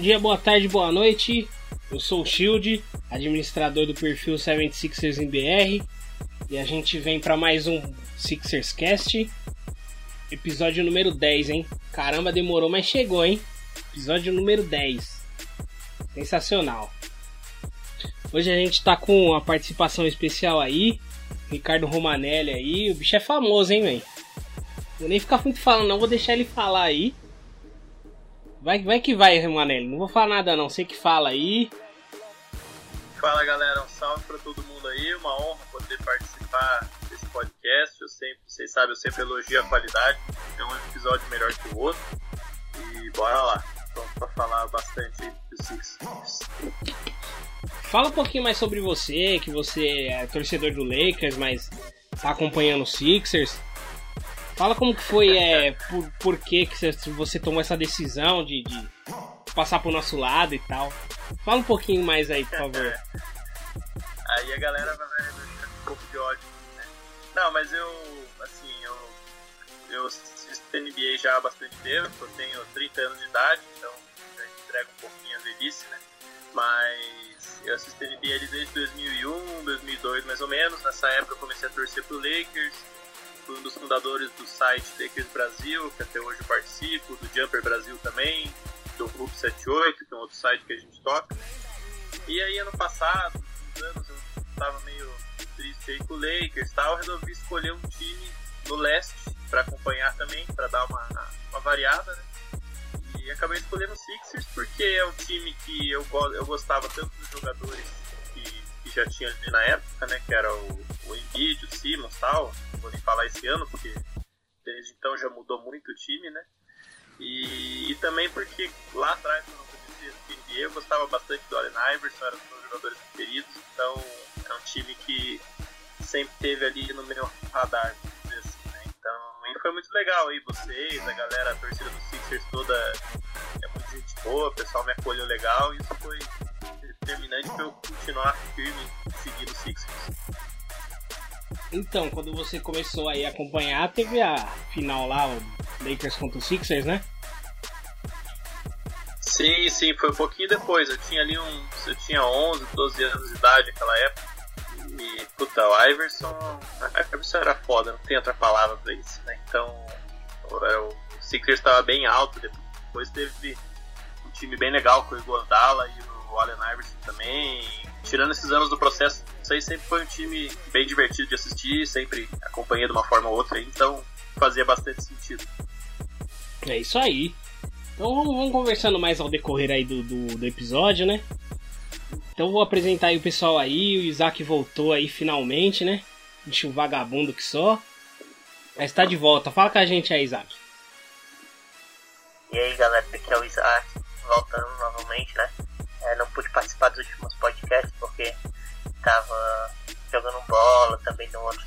Bom dia, boa tarde, boa noite. Eu sou o Shield, administrador do perfil 76ers em BR, e a gente vem para mais um Sixers Cast, episódio número 10, hein? Caramba, demorou, mas chegou, hein? Episódio número 10. Sensacional. Hoje a gente tá com uma participação especial aí, Ricardo Romanelli aí, o bicho é famoso, hein, velho? Vou nem ficar muito falando, não, vou deixar ele falar aí. Vai, vai que vai, Romanelli. Não vou falar nada não, você que fala aí. Fala galera, um salve pra todo mundo aí, uma honra poder participar desse podcast. Eu sempre, vocês sabem, eu sempre elogio a qualidade, é um episódio melhor que o outro. E bora lá, vamos pra falar bastante aí do Sixers. Fala um pouquinho mais sobre você, que você é torcedor do Lakers, mas tá acompanhando o Sixers. Fala como que foi, é, por, por que, que você- tomou essa decisão de, de passar pro nosso lado e tal. Fala um pouquinho mais aí, por favor. Aí a galera vai ficar com um pouco de ódio, né? Não, mas eu, assim, eu, eu assisto NBA já há bastante tempo, eu tenho 30 anos de idade, então já entrega um pouquinho a velhice, né? Mas eu assisto NBA desde 2001, 2002 mais ou menos. Nessa época eu comecei a torcer pro Lakers, fui um dos fundadores do site Lakers Brasil, que até hoje participo, do Jumper Brasil também, do Hoop 78, que é um outro site que a gente toca. E aí ano passado, anos, eu tava meio triste aí com o Lakers e tal, resolvi escolher um time no leste pra acompanhar também, pra dar uma, uma variada, né? E acabei escolhendo o Sixers porque é um time que eu, eu gostava tanto dos jogadores que, já tinha ali na época, né? Que era o, o Embiid, o Simmons tal. Não vou nem falar esse ano, porque desde então já mudou muito o time, né? E, e também porque lá atrás, quando eu NBA, eu gostava bastante do Allen Iverson, era um dos meus jogadores preferidos, então é um time que sempre teve ali no meu radar, assim, né? Então, foi muito legal aí, vocês, a galera, a torcida do Sixers toda é muito gente boa, o pessoal me acolheu legal, e isso foi determinante para eu continuar firme seguindo o Sixers. Então, quando você começou aí a acompanhar, teve a final lá, o Lakers contra o Sixers, né? Sim, sim, foi um pouquinho depois. Eu tinha ali uns. Eu tinha 11, 12 anos de idade naquela época. E, puta, o Iverson. A Iverson era foda, não tem outra palavra pra isso, né? Então, o, o Sixers estava bem alto. Depois teve um time bem legal com o Iguodala e o Allen Iverson também. Tirando esses anos do processo, isso aí sempre foi um time bem divertido de assistir, sempre acompanhei de uma forma ou outra, então fazia bastante sentido. É isso aí. Então vamos, vamos conversando mais ao decorrer aí do, do, do episódio, né? Então vou apresentar aí o pessoal aí, o Isaac voltou aí finalmente, né? Bicho um vagabundo que só. Mas tá de volta, fala com a gente aí, Isaac. E aí galera, aqui é o Isaac, voltando novamente, né? É, não pude participar dos últimos podcasts porque tava jogando bola, também no outro,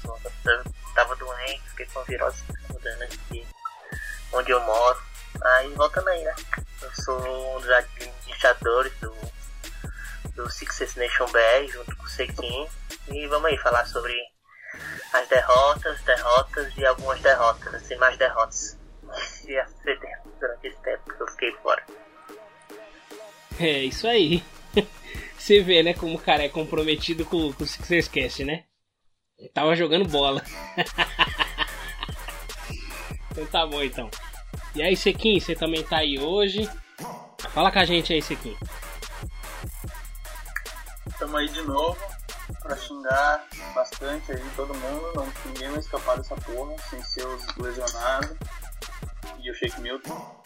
tava doente, fiquei com virose mudando aqui onde eu moro. Aí voltando aí, né? Eu sou um dos administradores do, do Sixers Nation BR junto com o Sequin e vamos aí falar sobre as derrotas, derrotas e algumas derrotas, assim, mais derrotas. E a durante esse tempo que eu fiquei fora. É isso aí. Você vê, né, como o cara é comprometido com, com o Sixers Cast, né? Ele tava jogando bola. então tá bom então. E aí, Sequim, você também tá aí hoje. Fala com a gente aí, Sequim. Estamos aí de novo pra xingar bastante aí todo mundo. Não, ninguém vai escapar dessa porra sem ser os lesionados e o Shake Milton.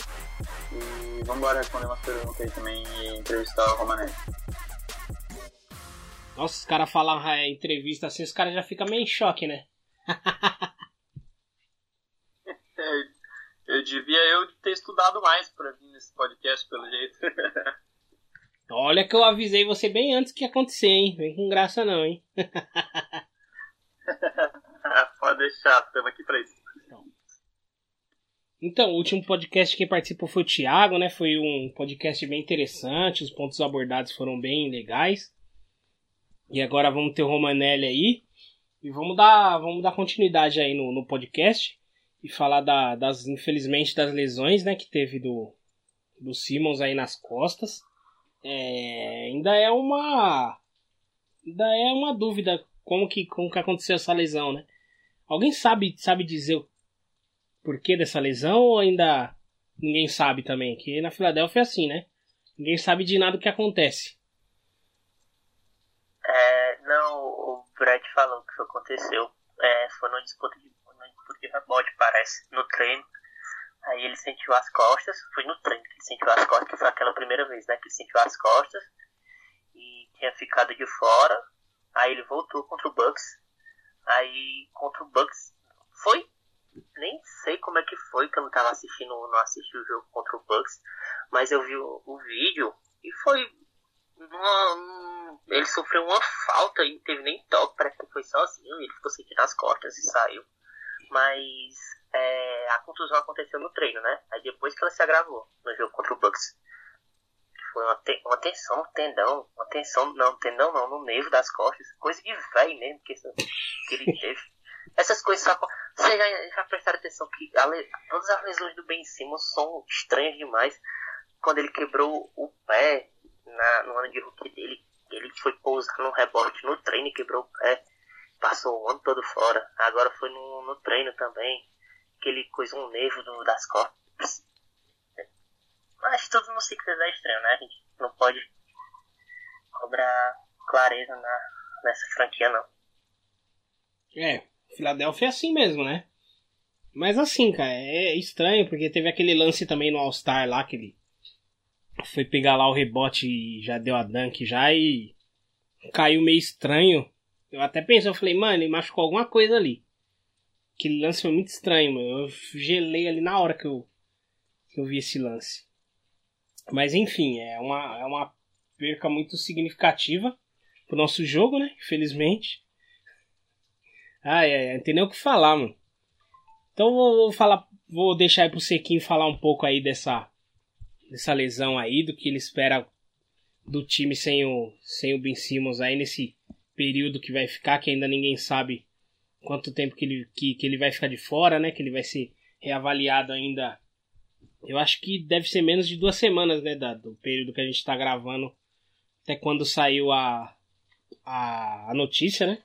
E vambora responder umas perguntas aí também e entrevistar o Romanetti. Nossa, os caras falam é, entrevista assim, os caras já ficam meio em choque, né? devia eu ter estudado mais pra vir nesse podcast, pelo jeito. Olha que eu avisei você bem antes que ia acontecer, hein? Vem com graça não, hein? Ah, Pode deixar, estamos aqui pra isso. Então, o último podcast que participou foi o Thiago, né? Foi um podcast bem interessante, os pontos abordados foram bem legais. E agora vamos ter o Romanelli aí. E vamos dar, vamos dar continuidade aí no, no podcast. E falar da- das, infelizmente, das lesões, né? Que teve do, do Simmons aí nas costas. É, ainda é uma. Ainda é uma dúvida como que, como que aconteceu essa lesão, né? Alguém sabe, sabe dizer porquê dessa lesão ou ainda ninguém sabe também? Que na Filadélfia é assim, né? Ninguém sabe de nada o que acontece. É, não, o Brad falou que isso aconteceu. É, foi numa disputa de, de rebote, parece, no treino. Aí ele sentiu as costas, foi no treino que ele sentiu as costas, que foi aquela primeira vez, né? Que ele sentiu as costas e tinha ficado de fora. Aí ele voltou contra o Bucks. Aí contra o Bucks foi. Nem sei como é que foi, que eu não tava assistindo, não assisti o jogo contra o Bucks, mas eu vi o, o vídeo e foi uma- um- ele sofreu uma falta e não teve nem toque, parece que foi sozinho, ele ficou sentindo as costas e saiu. Mas é, a contusão aconteceu no treino, né? Aí depois que ela se agravou no jogo contra o Bucks. Foi uma, te- uma tensão no tendão, uma tensão, não, tendão não, no nervo das costas, coisa de velho mesmo que, que ele teve. Essas coisas só. Vocês já, já prestaram atenção que le- todas as lesões do Ben Simmons são estranhas demais. Quando ele quebrou o pé na, no ano de rookie dele, ele foi pousar num rebote no treino e quebrou o pé. Passou o ano todo fora. Agora foi no, no treino também. Que ele coisou um nervo do- das costas. Mas tudo no Sixers é estranho, né? Gente não pode cobrar clareza na, nessa franquia, não. É, Filadélfia é assim mesmo, né? Mas assim, cara, é estranho, porque teve aquele lance também no All-Star lá, que ele foi pegar lá o rebote e já deu a dunk já e caiu meio estranho. Eu até pensei, eu falei, mano, ele machucou alguma coisa ali. Aquele lance foi muito estranho, mano. Eu gelei ali na hora que eu, que eu vi esse lance. Mas enfim, é uma, é uma perca muito significativa pro nosso jogo, né? Infelizmente. Ai, ai, não tem nem o que falar, mano. Então vou, vou falar, vou deixar aí pro Sequinho falar um pouco aí dessa, dessa lesão aí, do que ele espera do time sem o, sem o Ben Simmons aí nesse período que vai ficar, que ainda ninguém sabe quanto tempo que ele, que, que ele vai ficar de fora, né? Que ele vai ser reavaliado ainda. Eu acho que deve ser menos de duas semanas, né? Da, do período que a gente tá gravando até quando saiu a, a, a notícia, né?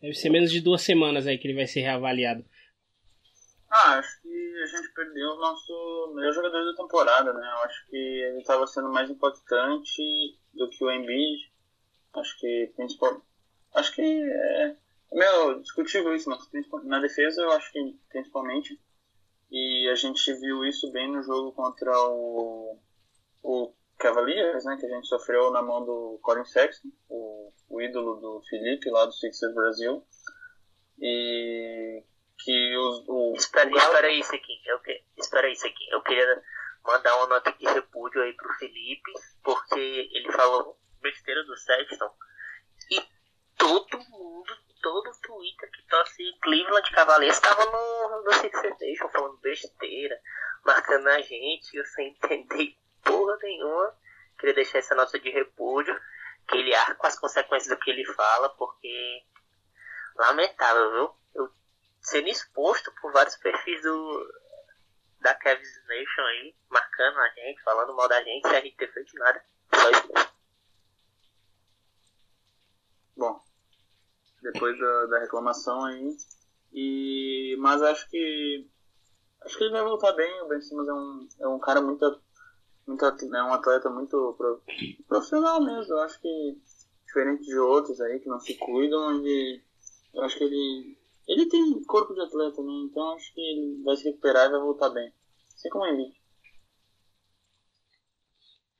Deve ser menos de duas semanas aí que ele vai ser reavaliado. Ah, acho que a gente perdeu o nosso melhor jogador da temporada, né? Eu acho que ele estava sendo mais importante do que o Embiid. Acho que principal, acho que é, é meio discutível isso, mas na defesa eu acho que principalmente. E a gente viu isso bem no jogo contra o, o Cavaliers, né? Que a gente sofreu na mão do Colin Sexton, o, o ídolo do Felipe lá do Sixers Brasil. E que os, o, Espera, o Galo- espera aí, Sequinho. Eu, que- espera aí, Sequinho. Eu queria mandar uma nota de repúdio aí pro Felipe, porque ele falou besteira do Sexton. E todo mundo, todo Twitter que torce Cleveland Cavaliers estava no, no Sixers Nation falando besteira, marcando a gente, eu sem entender porra nenhuma. Queria deixar essa nota de repúdio, que ele arca as consequências do que ele fala, porque lamentável, viu? Eu sendo exposto por vários perfis do da Kev's Nation aí, marcando a gente, falando mal da gente, sem a gente ter feito nada. Só isso. Bom, depois da, da reclamação aí. E, mas acho que acho que ele vai voltar bem. O Ben Simmons é um, é um cara muito, muito é um atleta muito pro- profissional mesmo. Eu acho que diferente de outros aí que não se cuidam, ele, eu acho que ele ele tem corpo de atleta, né? Então acho que ele vai se recuperar e vai voltar bem. Assim como Embiid.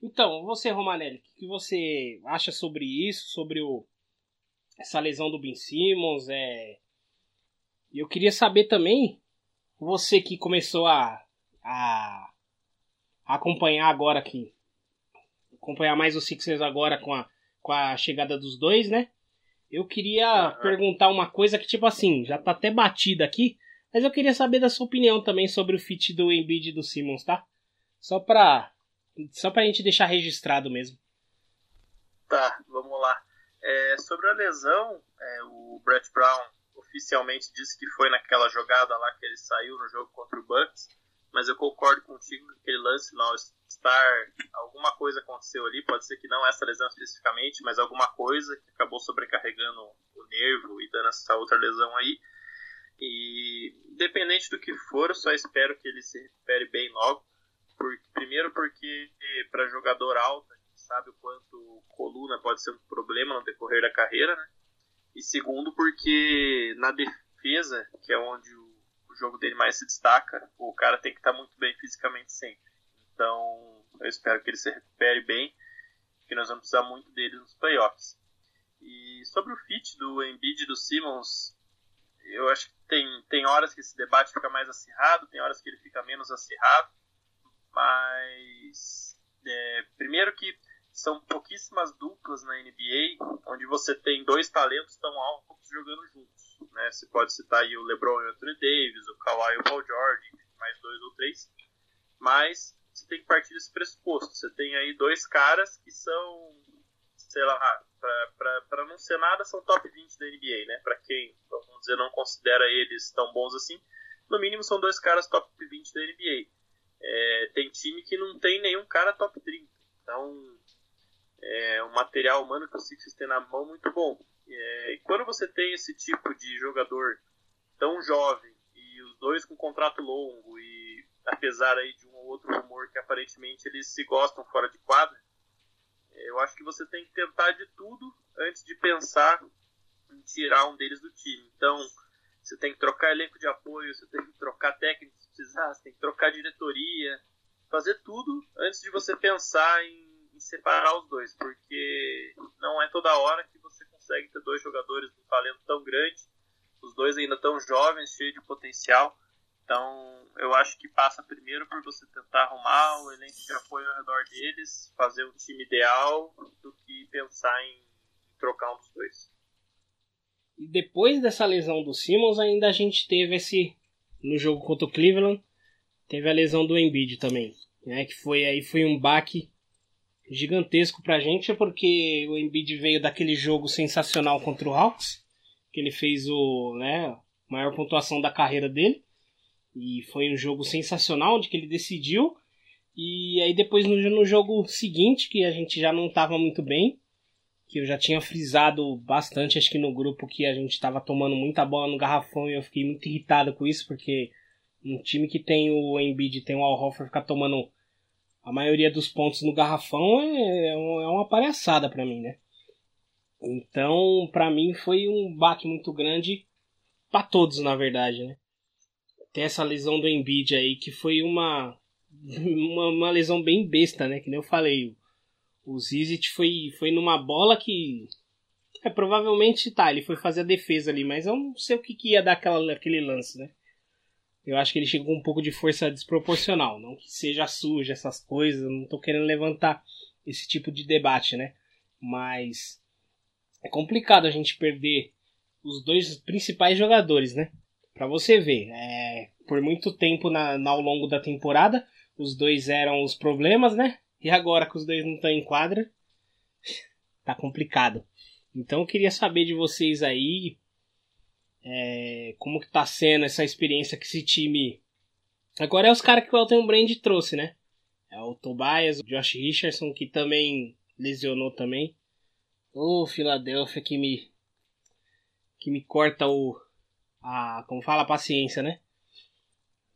Então, você, Romanelli, o que você acha sobre isso? Sobre o, essa lesão do Ben Simmons? É... Eu queria saber também, você que começou a, a acompanhar agora aqui. Acompanhar mais os Sixers agora com a, com a chegada dos dois, né? Eu queria perguntar uma coisa que, tipo assim, já tá até batida aqui, mas eu queria saber da sua opinião também sobre o fit do Embiid e do Simmons, tá? Só pra, só pra gente deixar registrado mesmo. Tá, vamos lá. É, sobre a lesão, é, o Brett Brown oficialmente disse que foi naquela jogada lá que ele saiu no jogo contra o Bucks, mas eu concordo contigo que aquele lance no All-Star, alguma coisa aconteceu ali, pode ser que não essa lesão especificamente, mas alguma coisa que acabou sobrecarregando o nervo e dando essa outra lesão aí. E independente do que for, eu só espero que ele se recupere bem logo. Porque, primeiro porque para jogador alto, a gente sabe o quanto coluna pode ser um problema no decorrer da carreira, né? E segundo porque na defesa, que é onde o jogo dele mais se destaca, o cara tem que estar muito bem fisicamente sempre. Então, eu espero que ele se recupere bem, que nós vamos precisar muito dele nos playoffs. E sobre o fit do Embiid e do Simmons, eu acho que tem, tem horas que esse debate fica mais acirrado, tem horas que ele fica menos acirrado, mas é, primeiro que são pouquíssimas duplas na NBA onde você tem dois talentos tão altos jogando juntos. Né? Você pode citar aí o LeBron e o Anthony Davis, o Kawhi e o Paul George, mais dois ou três, mas você tem que partir desse pressuposto. Você tem aí dois caras que são, sei lá, para não ser nada, são top 20 da NBA, né? Para quem, vamos dizer, não considera eles tão bons assim, no mínimo são dois caras top 20 da NBA. É, tem time que não tem nenhum cara top 30. Então, é um material humano que o Sixers tem na mão muito bom. É, quando você tem esse tipo de jogador tão jovem e os dois com contrato longo e apesar aí de um ou outro rumor que aparentemente eles se gostam fora de quadra, eu acho que você tem que tentar de tudo antes de pensar em tirar um deles do time. Então, você tem que trocar elenco de apoio, você tem que trocar técnico se precisar, você tem que trocar diretoria, fazer tudo antes de você pensar em separar os dois, porque não é toda hora que você consegue ter dois jogadores com um talento tão grande, os dois ainda tão jovens, cheios de potencial. Então, eu acho que passa primeiro por você tentar arrumar o elenco de apoio ao redor deles, fazer um time ideal, do que pensar em trocar um dos dois. E depois dessa lesão do Simmons, ainda a gente teve esse. No jogo contra o Cleveland, teve a lesão do Embiid também. Né, que foi aí foi um baque gigantesco pra gente, porque o Embiid veio daquele jogo sensacional contra o Hawks, que ele fez o, né, maior pontuação da carreira dele. E foi um jogo sensacional, onde que ele decidiu. E aí depois no, no jogo seguinte, que a gente já não estava muito bem, que eu já tinha frisado bastante, acho que no grupo, que a gente estava tomando muita bola no garrafão e eu fiquei muito irritado com isso, porque um time que tem o Embiid tem o Al Horford ficar tomando a maioria dos pontos no garrafão é, é é uma palhaçada pra mim, né? Então, pra mim foi um baque muito grande pra todos, na verdade, né? Tem essa lesão do Embiid aí que foi uma uma, uma lesão bem besta, né? Que nem eu falei, o Zizit foi, foi numa bola que. É, provavelmente tá, ele foi fazer a defesa ali, mas eu não sei o que, que ia dar aquela, aquele lance, né? Eu acho que ele chegou com um pouco de força desproporcional. Não que seja suja essas coisas, não tô querendo levantar esse tipo de debate, né? Mas é complicado a gente perder os dois principais jogadores, né? Pra você ver, é, por muito tempo na, na- ao longo da temporada, os dois eram os problemas, né? E agora que os dois não estão em quadra, tá complicado. Então eu queria saber de vocês aí é, como que tá sendo essa experiência que esse time. Agora é os caras que o Elton Brand trouxe, né? É o Tobias, o Josh Richardson, que também lesionou também. Ô, Filadélfia que me. que me corta o. a. como fala, a paciência, né?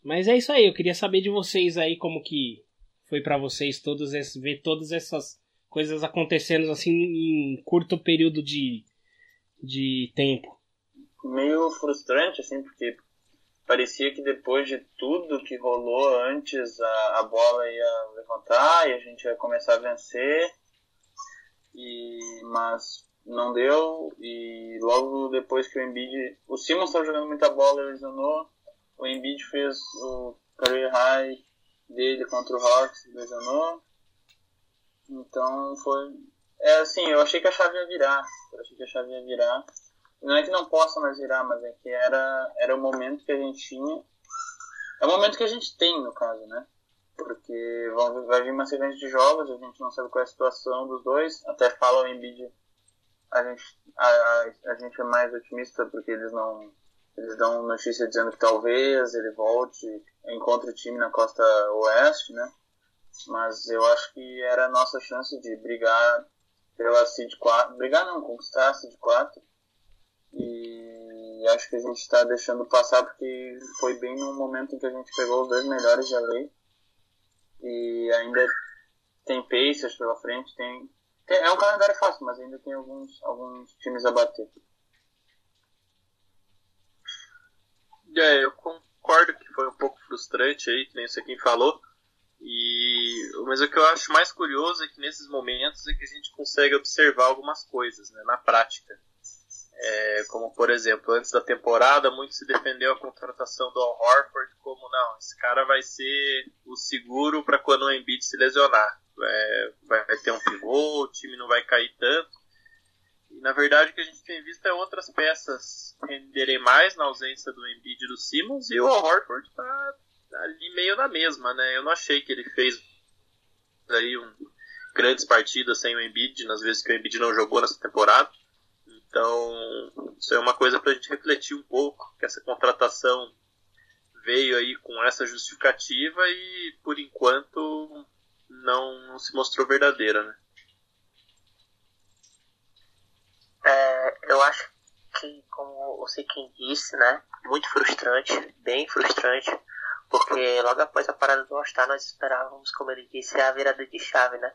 Mas é isso aí, eu queria saber de vocês aí como que foi pra vocês todos esses, ver todas essas coisas acontecendo assim em curto período de, de tempo. Meio frustrante, assim, porque parecia que depois de tudo que rolou antes, a, a bola ia levantar e a gente ia começar a vencer, e, mas não deu, e logo depois que o Embiid, o Simmons estava jogando muita bola, ele lesionou, o Embiid fez o career high dele contra o Hawks lesionou. Então foi. É assim, eu achei que a chave ia virar. Eu achei que a chave ia virar. Não é que não possa mais virar, mas é que era, era o momento que a gente tinha. É o momento que a gente tem, no caso, né? Porque vão, vai vir uma sequência de jogos, a gente não sabe qual é a situação dos dois. Até fala o Embiid, a gente, a, a, a gente é mais otimista porque eles não. Eles dão notícia dizendo que talvez ele volte, encontre o time na costa oeste, né? Mas eu acho que era a nossa chance de brigar pela Seed 4. Brigar não, conquistar a Seed 4. E acho que a gente está deixando passar porque foi bem no momento em que a gente pegou os dois melhores de LA. E ainda tem Pacers pela frente, tem, tem- É um calendário fácil, mas ainda tem alguns, alguns times a bater. É, eu concordo que foi um pouco frustrante aí, que nem isso quem falou. E, mas o que eu acho mais curioso é que nesses momentos é que a gente consegue observar algumas coisas, né, na prática. É, como, por exemplo, antes da temporada, muito se defendeu a contratação do Al Horford como, não, esse cara vai ser o seguro para quando o Embiid se lesionar. É, vai, vai ter um pivô, o time não vai cair tanto. E, na verdade, o que a gente tem visto é outras peças renderem mais na ausência do Embiid e do Simmons, e o Al Horford tá ali meio na mesma, né? Eu não achei que ele fez aí um, grandes partidas sem o Embiid, nas vezes que o Embiid não jogou nessa temporada. Então, isso é uma coisa para a gente refletir um pouco, que essa contratação veio aí com essa justificativa e, por enquanto, não, se mostrou verdadeira, né? É, eu acho que, como você quem disse, né? Muito frustrante, bem frustrante, porque logo após a parada do All-Star nós esperávamos, como ele disse, a virada de chave, né?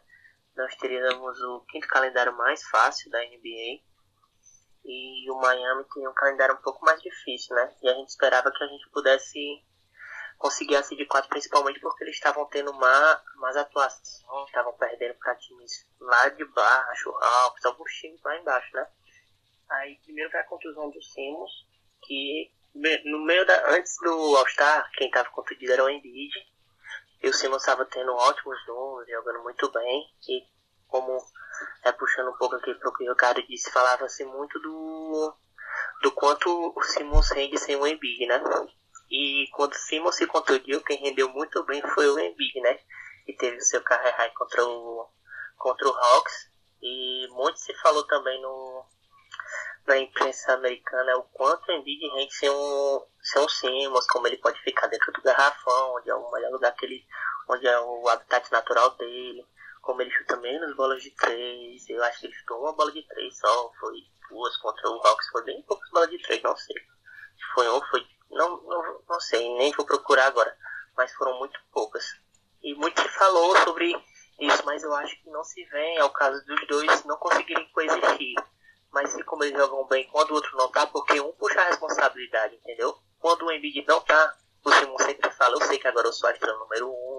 Nós teríamos o quinto calendário mais fácil da NBA e o Miami tinha um calendário um pouco mais difícil, né? E a gente esperava que a gente pudesse conseguir a seed 4 principalmente porque eles estavam tendo má, más atuações, estavam perdendo para times lá de baixo, Hawks, alguns times lá embaixo, né? Aí primeiro foi a contusão do Simmons, que no meio da. Antes do All-Star, quem tava contundido era o Embiid. E o Simmons estava tendo ótimos números, jogando muito bem. E como é puxando um pouco aqui pro que o Ricardo disse, falava-se muito do. do quanto o Simmons rende sem o Embiid, né? E quando o Simmons se contundiu, quem rendeu muito bem foi o Embiid, né? E teve o seu carro high contra o. contra o Hawks. E muito se falou também no, na imprensa americana o quanto o Embiid rende sem um, sem um Simmons, como ele pode ficar dentro do garrafão, onde é o melhor lugar que ele, onde é o habitat natural dele, como ele chuta menos bolas de três, eu acho que ele chutou uma bola de três só, foi duas contra o Hawks, foi bem poucas bolas de três, não sei. Se foi um, foi, não, não, não sei, nem vou procurar agora, mas foram muito poucas. E muito se falou sobre isso, mas eu acho que não se vem ao caso dos dois não conseguirem coexistir mas se como eles jogam bem quando o outro não tá, porque um puxa a responsabilidade, entendeu? Quando o Embiid não tá, o Simon sempre fala, eu sei que agora eu sou a estrela número um,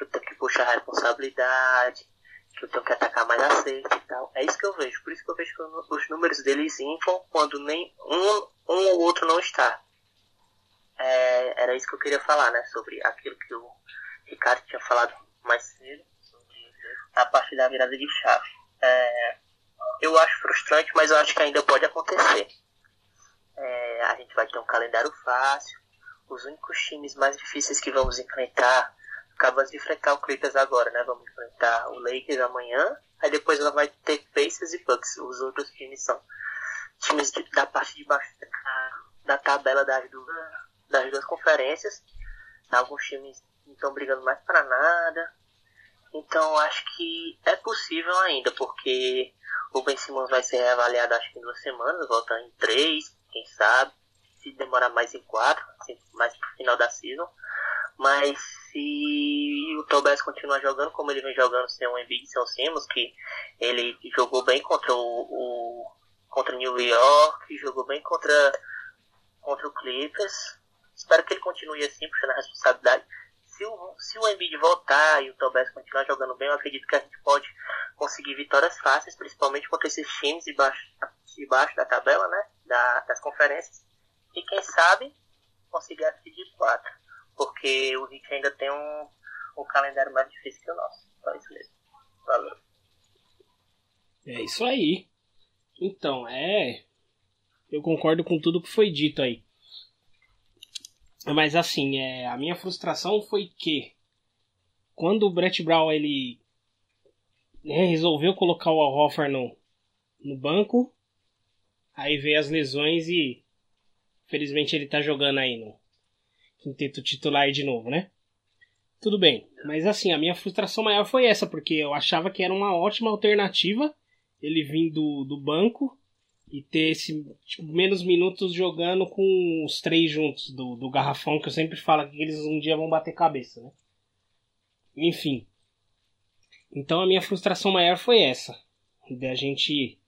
que eu tenho que puxar a responsabilidade, que eu tenho que atacar mais a e tal. É isso que eu vejo, por isso que eu vejo que os números deles inflam quando nem um, um ou outro não está. É, era isso que eu queria falar, né? Sobre aquilo que o Ricardo tinha falado mais cedo, a parte da virada de chave. É, eu acho frustrante, mas eu acho que ainda pode acontecer. É, a gente vai ter um calendário fácil. Os únicos times mais difíceis que vamos enfrentar, acabamos de enfrentar o Clippers agora, né? Vamos enfrentar o Lakers amanhã. Aí depois ela vai ter Pacers e Bucks. Os outros times são times de- da parte de baixo da, da tabela das duas, das duas conferências. Alguns times não estão brigando mais para nada. Então acho que é possível ainda, porque o Ben Simmons vai ser reavaliado acho que em duas semanas, voltando em três, quem sabe. Se demorar mais em quatro, assim, mais pro final da season. Mas se o Tobias continuar jogando como ele vem jogando sem o Embiid sem o Simmons, que ele jogou bem contra o, o contra New York, jogou bem contra contra o Clippers. Espero que ele continue assim, puxando a responsabilidade. Se o, se o Embiid voltar e o Tobias continuar jogando bem, eu acredito que a gente pode conseguir vitórias fáceis, principalmente contra esses times de baixo, de baixo da tabela, né? Da, das conferências. E quem sabe conseguir a seed 4. Porque o Heat ainda tem um, um calendário mais difícil que o nosso. Só isso mesmo. Valeu. É isso aí. Então, é. Eu concordo com tudo que foi dito aí. Mas assim, é, a minha frustração foi que quando o Brett Brown ele resolveu colocar o Al Hoffer no, no banco, aí veio as lesões e felizmente ele tá jogando aí no quinteto titular de novo, né? Tudo bem, mas assim, a minha frustração maior foi essa, porque eu achava que era uma ótima alternativa ele vir do, do banco e ter esse tipo, menos minutos jogando com os três juntos do, do garrafão, que eu sempre falo que eles um dia vão bater cabeça, né? Enfim. Então a minha frustração maior foi essa. De a gente,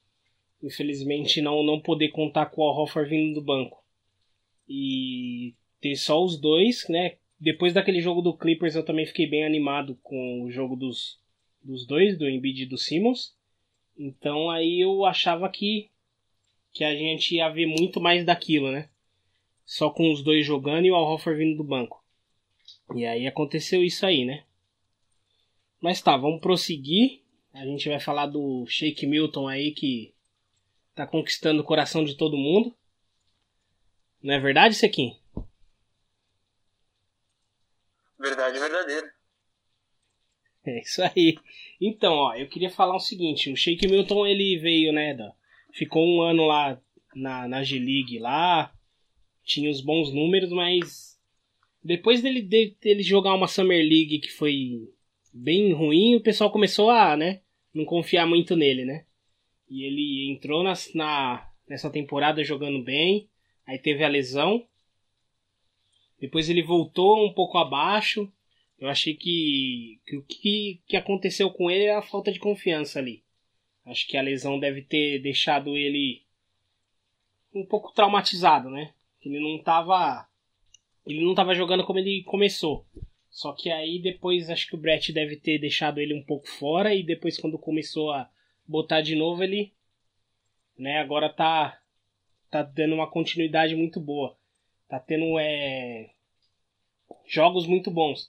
infelizmente, não, não poder contar com o Horford vindo do banco. E ter só os dois, né? Depois daquele jogo do Clippers eu também fiquei bem animado com o jogo dos, dos dois, do Embiid e do Simmons. Então aí eu achava que, que a gente ia ver muito mais daquilo, né? Só com os dois jogando e o Al Horford vindo do banco. E aí aconteceu isso aí, né? Mas tá, vamos prosseguir. A gente vai falar do Shake Milton aí que tá conquistando o coração de todo mundo. Não é verdade, Sequim? Verdade verdadeira. É isso aí. Então, ó, eu queria falar o seguinte, o Shake Milton ele veio, né, da, ficou um ano lá na, na G-League lá, tinha os bons números, mas depois dele, dele, jogar uma Summer League que foi bem ruim, o pessoal começou a, né, não confiar muito nele, né? E ele entrou nas, na, nessa temporada jogando bem, aí teve a lesão, depois ele voltou um pouco abaixo, eu achei que, que o que, que aconteceu com ele é a falta de confiança ali. Acho que a lesão deve ter deixado ele um pouco traumatizado, né? Ele não estava ele não tava jogando como ele começou. Só que aí depois acho que o Brett deve ter deixado ele um pouco fora e depois quando começou a botar de novo ele né, agora tá tá dando uma continuidade muito boa. Tá tendo é jogos muito bons.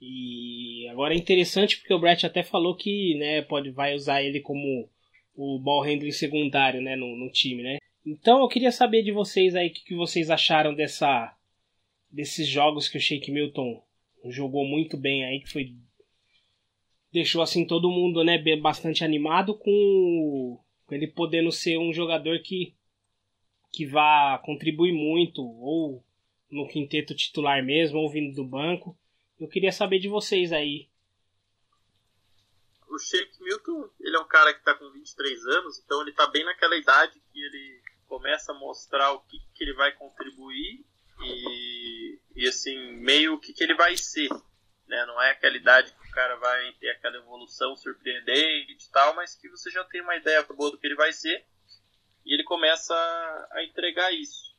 E agora é interessante porque o Brett até falou que, né, pode vai usar ele como o ball handling secundário, né, no, no time, né? Então eu queria saber de vocês aí o que, que vocês acharam dessa desses jogos que o Shake Milton jogou muito bem aí, que foi deixou assim todo mundo, né, bastante animado com, ele podendo ser um jogador que que vá contribuir muito ou no quinteto titular mesmo ou vindo do banco. Eu queria saber de vocês aí. O Shake Milton, ele é um cara que está com 23 anos, então ele está bem naquela idade que ele começa a mostrar o que, que ele vai contribuir e, e assim, meio o que, que ele vai ser. Né? Não é aquela idade que o cara vai ter aquela evolução surpreendente e tal, mas que você já tem uma ideia boa do que ele vai ser e ele começa a entregar isso.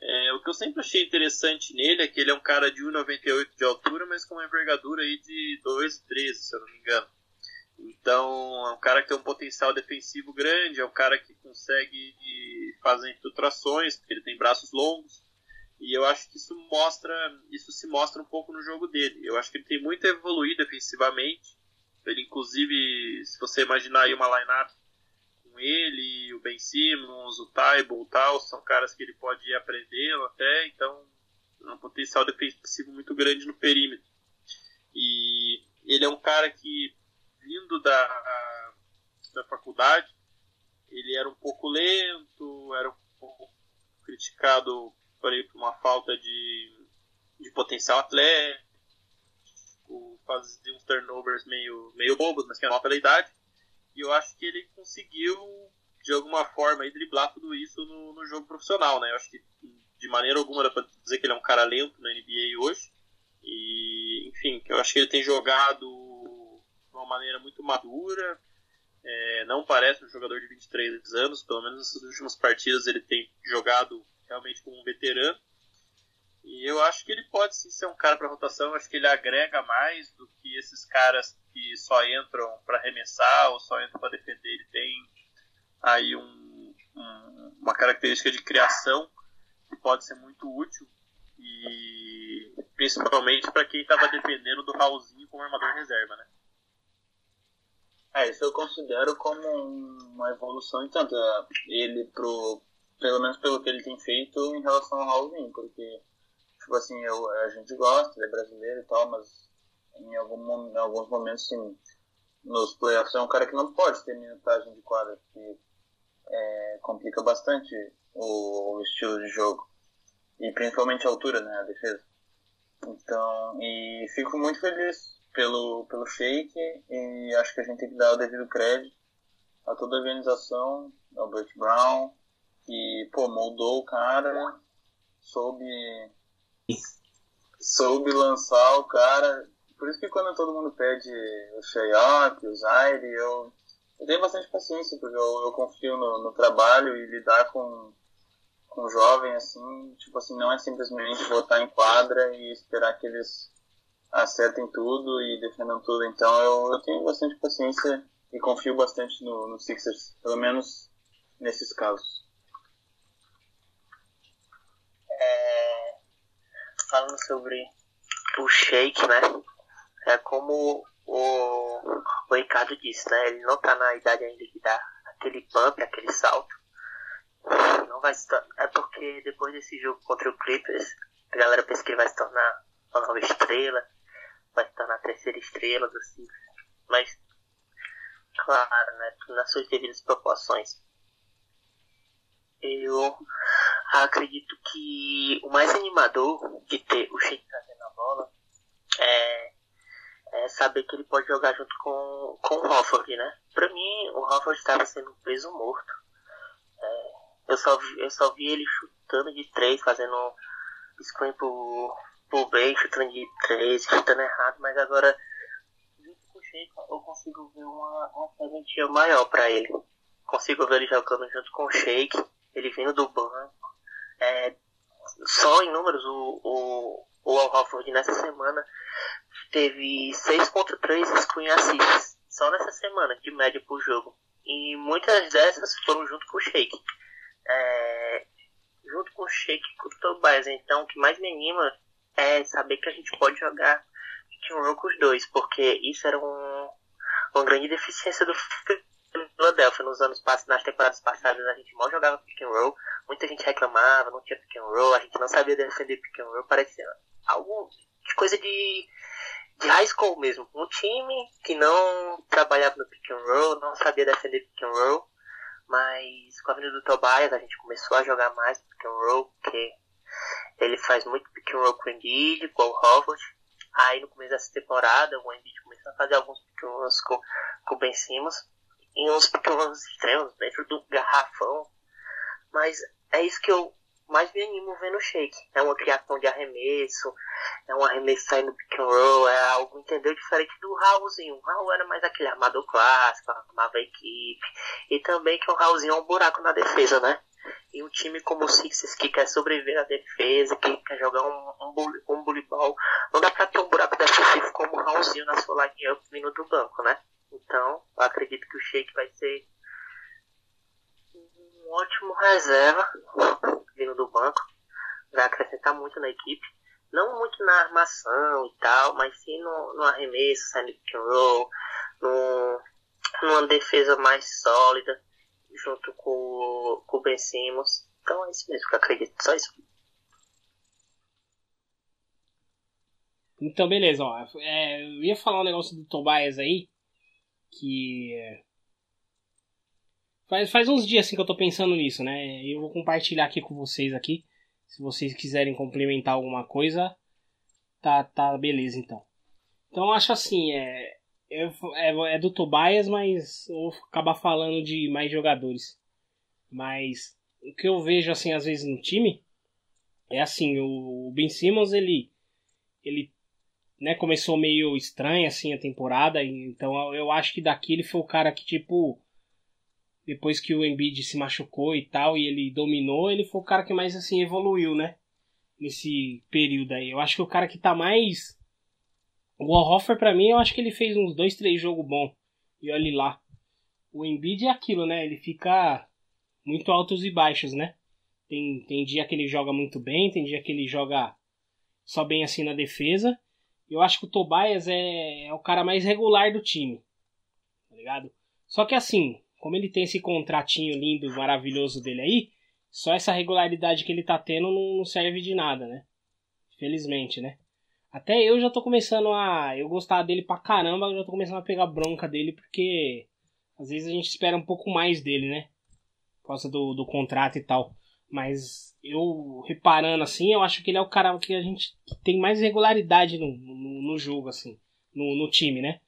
É, o que eu sempre achei interessante nele é que ele é um cara de 1,98 de altura, mas com uma envergadura aí de 2,13, se eu não me engano. Então, é um cara que tem um potencial defensivo grande, é um cara que consegue fazer infiltrações, porque ele tem braços longos. E eu acho que isso mostra, isso se mostra um pouco no jogo dele. Eu acho que ele tem muito a evoluir defensivamente. Ele, inclusive, se você imaginar aí uma lineup ele, o Ben Simmons, o Taibo, e tal, são caras que ele pode ir aprendendo até, então é um potencial defensivo muito grande no perímetro. E ele é um cara que, vindo da, da faculdade, ele era um pouco lento, era um pouco criticado por, uma falta de, de potencial atlético, fazia uns turnovers meio, meio bobos, mas que é nota da idade. E eu acho que ele conseguiu, de alguma forma, aí, driblar tudo isso no, no jogo profissional, né? Eu acho que de maneira alguma dá pra dizer que ele é um cara lento na NBA hoje. E, enfim, eu acho que ele tem jogado de uma maneira muito madura. É, não parece um jogador de 23 anos, pelo menos nessas últimas partidas ele tem jogado realmente como um veterano. E eu acho que ele pode sim ser um cara para rotação. Eu acho que ele agrega mais do que esses caras que só entram para arremessar ou só entram para defender. Ele tem aí um, um, uma característica de criação que pode ser muito útil. E Principalmente para quem tava dependendo do Raulzinho como armador reserva, né? É, isso eu considero como um- uma evolução tanto é, ele pro pelo menos pelo que ele tem feito em relação ao Raulzinho, porque tipo assim, eu, a gente gosta, ele é brasileiro e tal, mas em, algum, em alguns momentos sim, nos playoffs é um cara que não pode ter minutagem de quadra, porque é, complica bastante o, o estilo de jogo. E principalmente a altura, né, a defesa. Então, e fico muito feliz pelo, pelo shake e acho que a gente tem que dar o devido crédito a toda a organização, ao Burt Brown, que, pô, moldou o cara, soube, soube lançar o cara. Por isso que quando todo mundo pede o Shayok, o Zaire, eu, eu tenho bastante paciência, porque eu, eu confio no, no trabalho e lidar com, com jovem assim, tipo assim, não é simplesmente botar em quadra e esperar que eles acertem tudo e defendam tudo. Então eu, eu tenho bastante paciência e confio bastante no, no Sixers, pelo menos nesses casos. É, falando sobre o Shake, né? É como o, o Ricardo disse, né? Ele não tá na idade ainda de dar aquele bump, aquele salto. Não vai se É porque depois desse jogo contra o Clippers, a galera pensa que ele vai se tornar uma nova estrela, vai se tornar a terceira estrela do Sixers. Mas, claro, né? Nas suas devidas proporções. Eu acredito que o mais animador de ter o Sheik trazendo a bola é, é saber que ele pode jogar junto com, com o Hofford, né? Pra mim, o Hofford estava sendo peso morto. É, eu, só vi, eu só vi ele chutando de três, fazendo screen pro, pro bem, chutando de três, chutando errado, mas agora, eu consigo ver uma, uma maior pra ele. Consigo ver ele jogando junto com o Sheik, ele vindo do banco. É, só em números, o, o, o Al Horford nessa semana teve 6.3 screen assists. Só nessa semana, de média por jogo. E muitas dessas foram junto com o Shake. É, junto com o Shake e com o Tobias. Então, o que mais me anima é saber que a gente pode jogar and roll com os dois. Porque isso era um, uma grande deficiência do Philadelphia nos anos passados, nas temporadas passadas a gente mal jogava pick and roll, muita gente reclamava, não tinha pick and roll, a gente não sabia defender pick and roll, parecia algo de coisa de, de high school mesmo. Um time que não trabalhava no pick and roll, não sabia defender pick and roll, mas com a vinda do Tobias a gente começou a jogar mais pick and roll, porque ele faz muito pick and roll com o Embiid, com o Horford. Aí no começo dessa temporada o Embiid começou a fazer alguns pick and rolls com, com o Ben Simmons em uns pequenos extremos dentro do garrafão. Mas é isso que eu mais me animo vendo o Shake. É uma criação de arremesso, é um arremesso saindo pick and roll, é algo, entendeu? Diferente do Raulzinho. O Raul era mais aquele armador clássico, armava a equipe. E também que o Raulzinho é um buraco na defesa, né? E um time como o Sixers que quer sobreviver na defesa, que quer jogar um, um, um bully ball, não dá pra ter um buraco defensivo como o Raulzinho na sua line-up vindo do banco, né? Então, acredito que o Shake vai ser um ótimo reserva vindo do banco. Vai acrescentar muito na equipe. Não muito na armação e tal, mas sim no, no arremesso, saindo and roll, no, numa defesa mais sólida, junto com, com o Ben Simmons. Então é isso mesmo que eu acredito. Só isso. Então, beleza, ó. É, eu ia falar um negócio do Tobias aí, que. Faz, faz uns dias assim que eu tô pensando nisso, né? Eu vou compartilhar aqui com vocês aqui. Se vocês quiserem complementar alguma coisa, tá, tá beleza então. Então acho assim, é, é, é, do Tobias, mas vou acabar falando de mais jogadores. Mas o que eu vejo assim às vezes no time é assim, o Ben Simmons ele ele né, começou meio estranho assim a temporada, então eu- acho que daqui ele foi o cara que tipo depois que o Embiid se machucou e tal e ele dominou, ele foi o cara que mais assim evoluiu, né? Nesse período aí. Eu acho que o cara que tá mais o Al Horford pra mim, eu acho que ele fez uns dois, três jogos bons. E olhe lá. O Embiid é aquilo, né? Ele fica muito altos e baixos, né? Tem, tem dia que ele joga muito bem, tem dia que ele joga só bem assim na defesa. Eu acho que o Tobias é, é o cara mais regular do time. Tá ligado? Só que assim, como ele tem esse contratinho lindo, maravilhoso dele aí, só essa regularidade que ele tá tendo não, serve de nada, né? Felizmente, né? Até eu já tô começando a. Eu gostava dele pra caramba, eu já tô começando a pegar bronca dele, porque às vezes a gente espera um pouco mais dele, né? Por causa do, do contrato e tal. Mas eu reparando assim, eu acho que ele é o cara que a gente tem mais regularidade no, no, no jogo, assim, no, no time, né?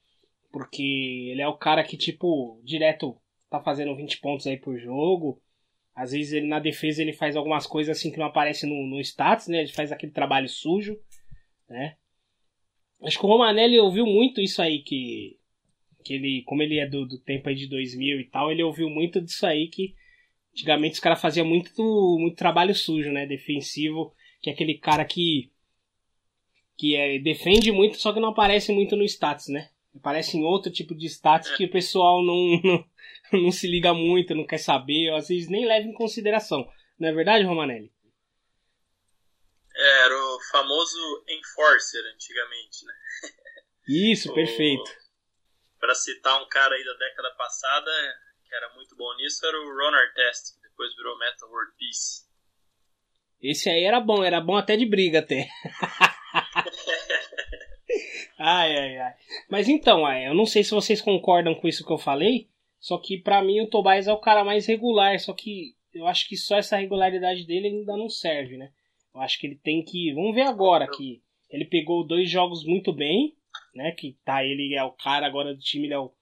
Porque ele é o cara que, tipo, direto tá fazendo 20 pontos aí por jogo. Às vezes ele na defesa ele faz algumas coisas assim que não aparece no, no status, né? Ele faz aquele trabalho sujo, né? Acho que o Romanelli ouviu muito isso aí que que ele, como ele é do, do tempo aí de 2000 e tal, ele ouviu muito disso aí que Antigamente os caras faziam muito, muito trabalho sujo, né? Defensivo, que é aquele cara que. que é, defende muito, só que não aparece muito no status, né? Aparece em outro tipo de status que o pessoal não, não, não se liga muito, não quer saber, às vezes nem leva em consideração. Não é verdade, Romanelli? Era o famoso Enforcer antigamente, né? Isso, O- perfeito. Pra citar um cara aí da década passada, que era muito bom nisso, era o Ron Artest, que depois virou Metal World Peace. Esse aí era bom, era bom até de briga até. ai, ai, ai. Mas então, ai, eu não sei se vocês concordam com isso que eu falei, só que pra mim o Tobias é o cara mais regular, só que eu acho que só essa regularidade dele ainda não serve, né? Eu acho que ele tem que. Vamos ver agora que ele pegou dois jogos muito bem, né? Que tá, ele é o cara agora do time, ele é o,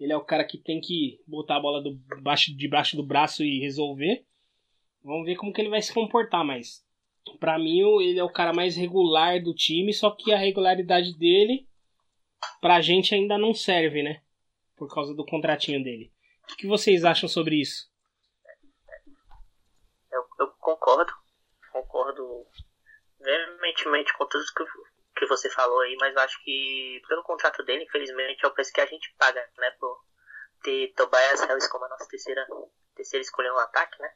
ele é o cara que tem que botar a bola do, baixo, debaixo do braço e resolver. Vamos ver como que ele vai se comportar, mas Pra mim, ele é o cara mais regular do time, só que a regularidade dele pra gente ainda não serve, né? Por causa do contratinho dele. O que, que vocês acham sobre isso? Eu, eu concordo, concordo veementemente com tudo que, que você falou aí, mas eu acho que pelo contrato dele, infelizmente, é o preço que a gente paga, né, por ter Tobias Harris como a nossa terceira, terceira escolha no ataque, né?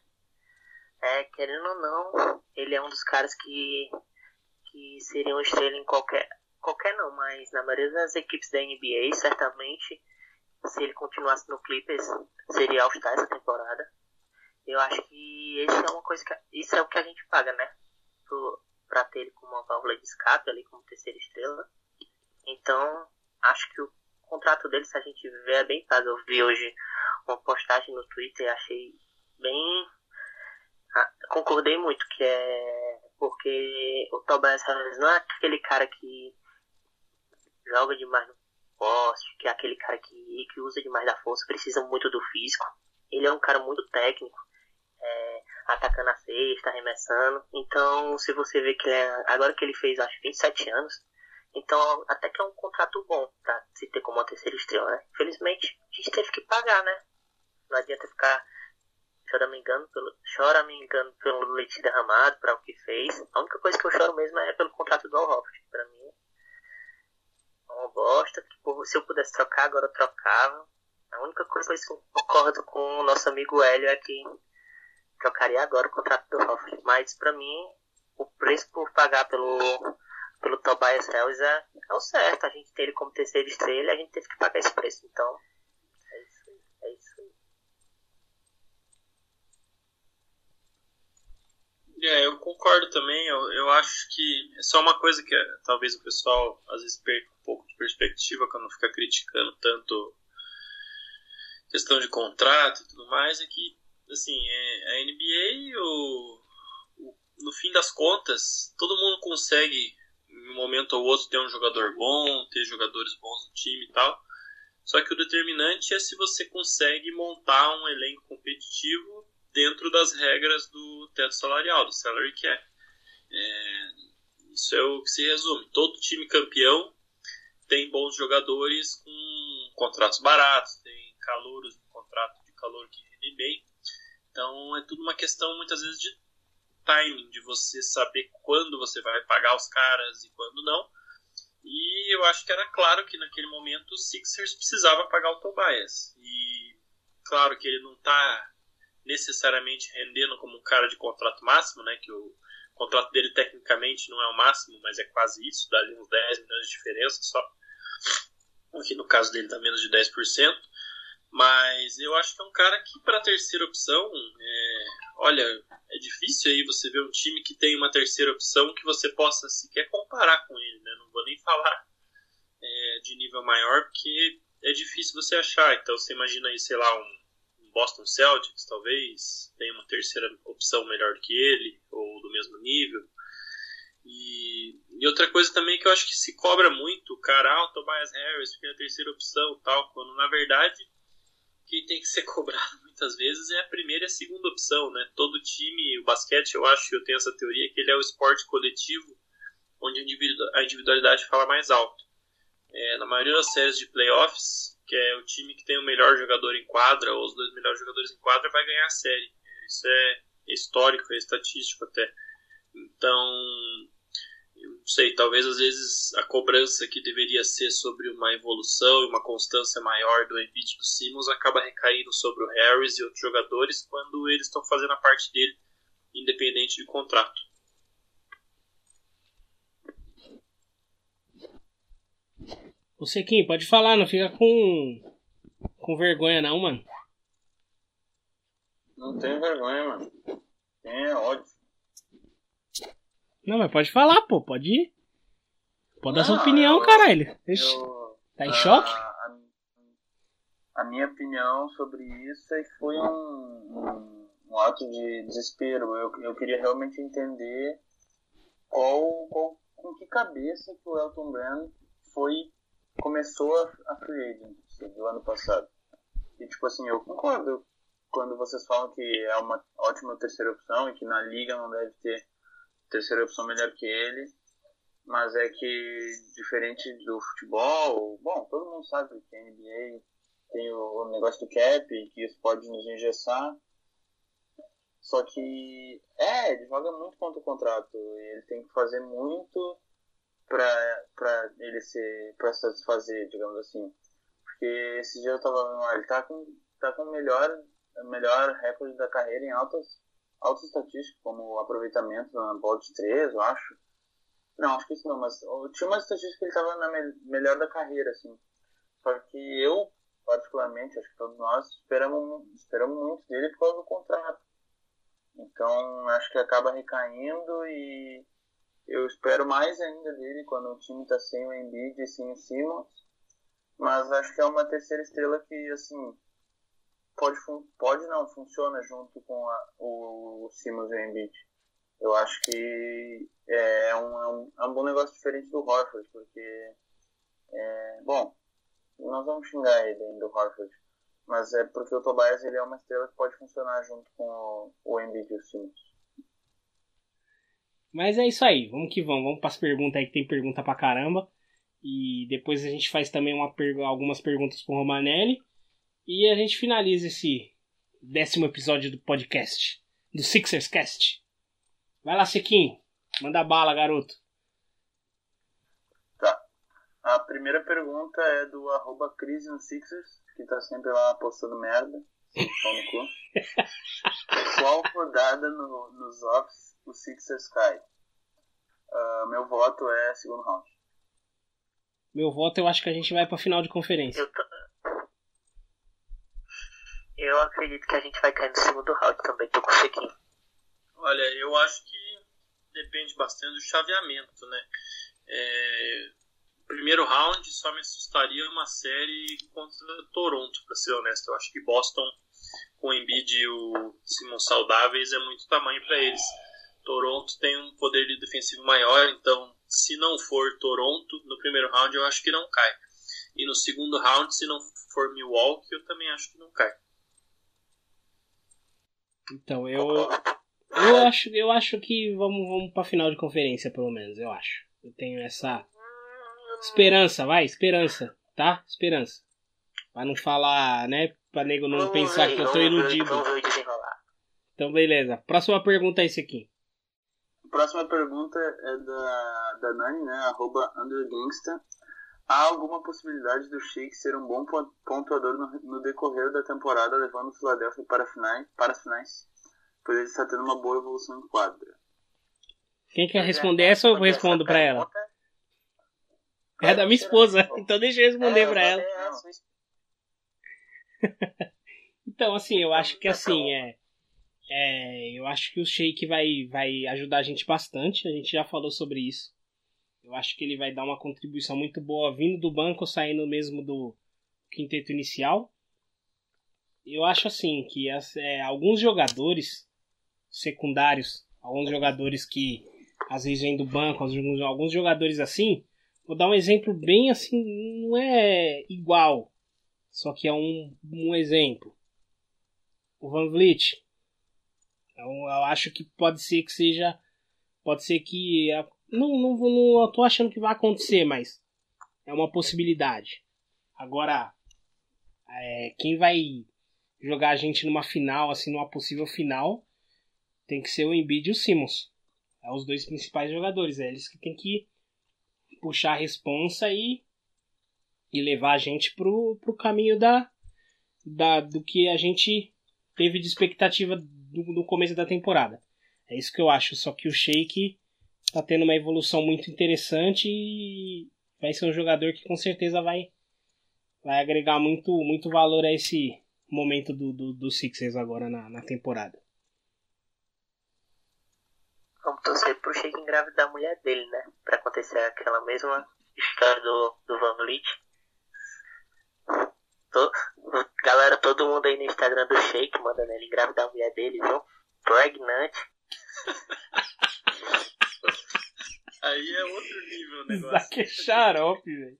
É, querendo ou não, ele é um dos caras que, que seria uma estrela em qualquer, qualquer não, mas na maioria das equipes da NBA, certamente, se ele continuasse no Clippers, seria All-Star essa temporada. Eu acho que isso é uma coisa que isso é o que a gente paga, né? Pra ter ele como uma válvula de escape ali como terceira estrela. Então, acho que o contrato dele, se a gente ver, é bem pago. Eu vi hoje uma postagem no Twitter e achei bem. ah, concordei muito, que é porque o Tobias Harris não é aquele cara que joga demais no poste, que é aquele cara que, que usa demais da força, precisa muito do físico. Ele é um cara muito técnico atacando a cesta, arremessando. Então, se você vê que ele é, agora que ele fez, acho, 27 anos, então até que é um contrato bom pra se ter como uma terceira estrela, né? Infelizmente, a gente teve que pagar, né? Não adianta ficar choramingando pelo, choramingando pelo leite derramado para o que fez. A única coisa que eu choro mesmo é pelo contrato do Al Horford. Pra mim, é uma bosta. que, se eu pudesse trocar, agora eu trocava. A única coisa que eu concordo com o nosso amigo Hélio é que trocaria agora o contrato do Hoffman. Mas pra mim, o preço por pagar pelo, pelo Tobias Harris é, é o certo. A gente tem ele como terceira estrela a gente teve que pagar esse preço. Então, é isso aí. É isso aí. É, eu concordo também. Eu, eu acho que é só uma coisa que é, talvez o pessoal às vezes perca um pouco de perspectiva quando fica criticando tanto questão de contrato e tudo mais, é que assim, é, a NBA, o, o- no fim das contas, todo mundo consegue em um momento ou outro ter um jogador bom, ter jogadores bons no time e tal. Só que o determinante é se você consegue montar um elenco competitivo dentro das regras do teto salarial, do salary cap. É, isso é o que se resume. Todo time campeão tem bons jogadores com contratos baratos, tem calouros com contrato de calor que rende bem. Então é tudo uma questão muitas vezes de timing, de você saber quando você vai pagar os caras e quando não. E eu acho que era claro que naquele momento o Sixers precisava pagar o Tobias. E claro que ele não está necessariamente rendendo como um cara de contrato máximo, né? Que o, contrato dele tecnicamente não é o máximo, mas é quase isso, dá ali uns 10 milhões de diferença só. Aqui no caso dele dá menos de 10%. Mas eu acho que é um cara que, para terceira opção, é, olha, é difícil aí você ver um time que tem uma terceira opção que você possa sequer comparar com ele, né? Não vou nem falar é, de nível maior, porque é difícil você achar. Então você imagina aí, sei lá, um Boston Celtics, talvez, tem uma terceira opção melhor que ele, ou do mesmo nível. E, e, outra coisa também que eu acho que se cobra muito, cara, ah, o Tobias Harris, porque é a terceira opção tal, quando na verdade quem tem que ser cobrado muitas vezes é a primeira e a segunda opção, né? Todo time, o basquete, eu acho, eu tenho essa teoria, que ele é o esporte coletivo onde a individualidade fala mais alto. É, na maioria das séries de playoffs, que é o time que tem o melhor jogador em quadra, ou os dois melhores jogadores em quadra, vai ganhar a série. Isso é histórico, é estatístico até. Então, eu não sei, talvez às vezes a cobrança que deveria ser sobre uma evolução e uma constância maior do Embiid do Simmons acaba recaindo sobre o Harris e outros jogadores quando eles estão fazendo a parte dele, independente de contrato. Ô Sequinho, pode falar, não fica com, com vergonha não, mano. Não tem vergonha, mano. Tem é ódio. Não, mas pode falar, pô, pode ir. Pode dar sua opinião, eu- caralho. Ixi, Eu, tá em a- choque? A, a minha opinião sobre isso é que foi um, um, um ato de desespero. Eu, eu queria realmente entender qual, qual, com que cabeça que o Elton Brand foi, começou a, a free agency do ano passado. E tipo assim, eu concordo quando vocês falam que é uma ótima terceira opção e que na liga não deve ter terceira opção melhor que ele mas é que diferente do futebol, bom, todo mundo sabe que a NBA tem o, negócio do cap, que isso pode nos engessar. Só que, é, ele joga muito contra o contrato. Ele tem que fazer muito pra ele ser, pra satisfazer, digamos assim. Porque esse dia eu tava vendo, ele tá com, tá com o melhor, melhor recorde da carreira em altas, altas estatísticas, como aproveitamento na bola de três, eu acho. Não, acho que isso não, mas tinha uma estatística que ele estava na me- melhor da carreira, assim. Só que eu, particularmente, acho que todos nós esperamos, esperamos muito dele por causa do contrato. Então, acho que acaba recaindo e eu espero mais ainda dele quando o time está sem o Embiid e sem o Simmons. Mas acho que é uma terceira estrela que, assim, pode, pode não, funciona junto com a, o, o Simmons e o Embiid. Eu acho que é um, é um, é um bom negócio diferente do Horford, porque, é, bom, nós vamos xingar ele ainda, o Horford, mas é porque o Tobias ele é uma estrela que pode funcionar junto com o, o Embiid e o Simmons. Mas é isso aí, vamos que vamos. Vamos para as perguntas aí que tem pergunta pra caramba. E depois a gente faz também uma algumas perguntas pro Romanelli. E a gente finaliza esse décimo episódio do podcast, do Sixers Cast. Vai lá, Sequinho. Manda bala, garoto. Tá. A primeira pergunta é do arroba Sixers, que tá sempre lá postando merda. Pau no cu. Qual rodada no, nos offs o Sixers cai? Ah, meu voto é segundo round. Meu voto eu acho que a gente vai pra final de conferência. Eu, eu acredito que a gente vai cair no segundo round também, tô com o. Olha, eu acho que depende bastante do chaveamento, né? É, primeiro round só me assustaria uma série contra Toronto, pra ser honesto. Eu acho que Boston, com o Embiid e o Simon saudáveis, é muito tamanho para eles. Toronto tem um poder de defensivo maior, então se não for Toronto no primeiro round, eu acho que não cai. E no segundo round, se não for Milwaukee, eu também acho que não cai. Então eu eu acho eu acho que vamos vamos para final de conferência pelo menos, eu acho. Eu tenho essa esperança, vai, esperança, tá? Esperança. Pra não falar, né, pra nego não pensar ver, que eu tô iludido. Ver. Então beleza. Próxima pergunta é esse aqui. Próxima pergunta é da, da Nani, né? Arroba undergangsta. Há alguma possibilidade do Sheik ser um bom pon- pontuador no, no decorrer da temporada, levando o Philadelphia para, finais, para as finais? Pois ele está tendo uma boa evolução em quadra. Quem quer responder essa ou eu respondo pra ela? É da minha esposa, então deixa eu responder pra ela. Então, assim, eu acho que assim, é. é eu acho que o Sheik vai, vai ajudar a gente bastante. A gente já falou sobre isso. Eu acho que ele vai dar uma contribuição muito boa vindo do banco, saindo mesmo do quinteto inicial. Eu acho assim que as, é, alguns jogadores secundários, alguns jogadores que às vezes vêm do banco, alguns, alguns jogadores assim, vou dar um exemplo bem assim, não é igual, só que é um, um exemplo. O Van Vliet. Então, eu acho que pode ser que seja. Pode ser que. Não, não, não tô achando que vai acontecer, mas é uma possibilidade. Agora, é, quem vai jogar a gente numa final, assim, numa possível final, tem que ser o Embiid e o Simmons. É os dois principais jogadores. É eles que tem que puxar a responsa e, e levar a gente pro, pro caminho da, da, do que a gente teve de expectativa do começo da temporada. É isso que eu acho. Só que o Shake tá tendo uma evolução muito interessante e vai ser um jogador que com certeza vai, vai agregar muito, muito valor a esse momento do, do, do Sixers agora na, na temporada. Vamos torcer pro Shake engravidar a mulher dele, né? Pra acontecer aquela mesma história do, do Van Vliet. Tô, galera, todo mundo aí no Instagram do Shake mandando ele engravidar a mulher dele, viu? Pregnant. Aí é outro nível o negócio. Isaac é xarope, velho.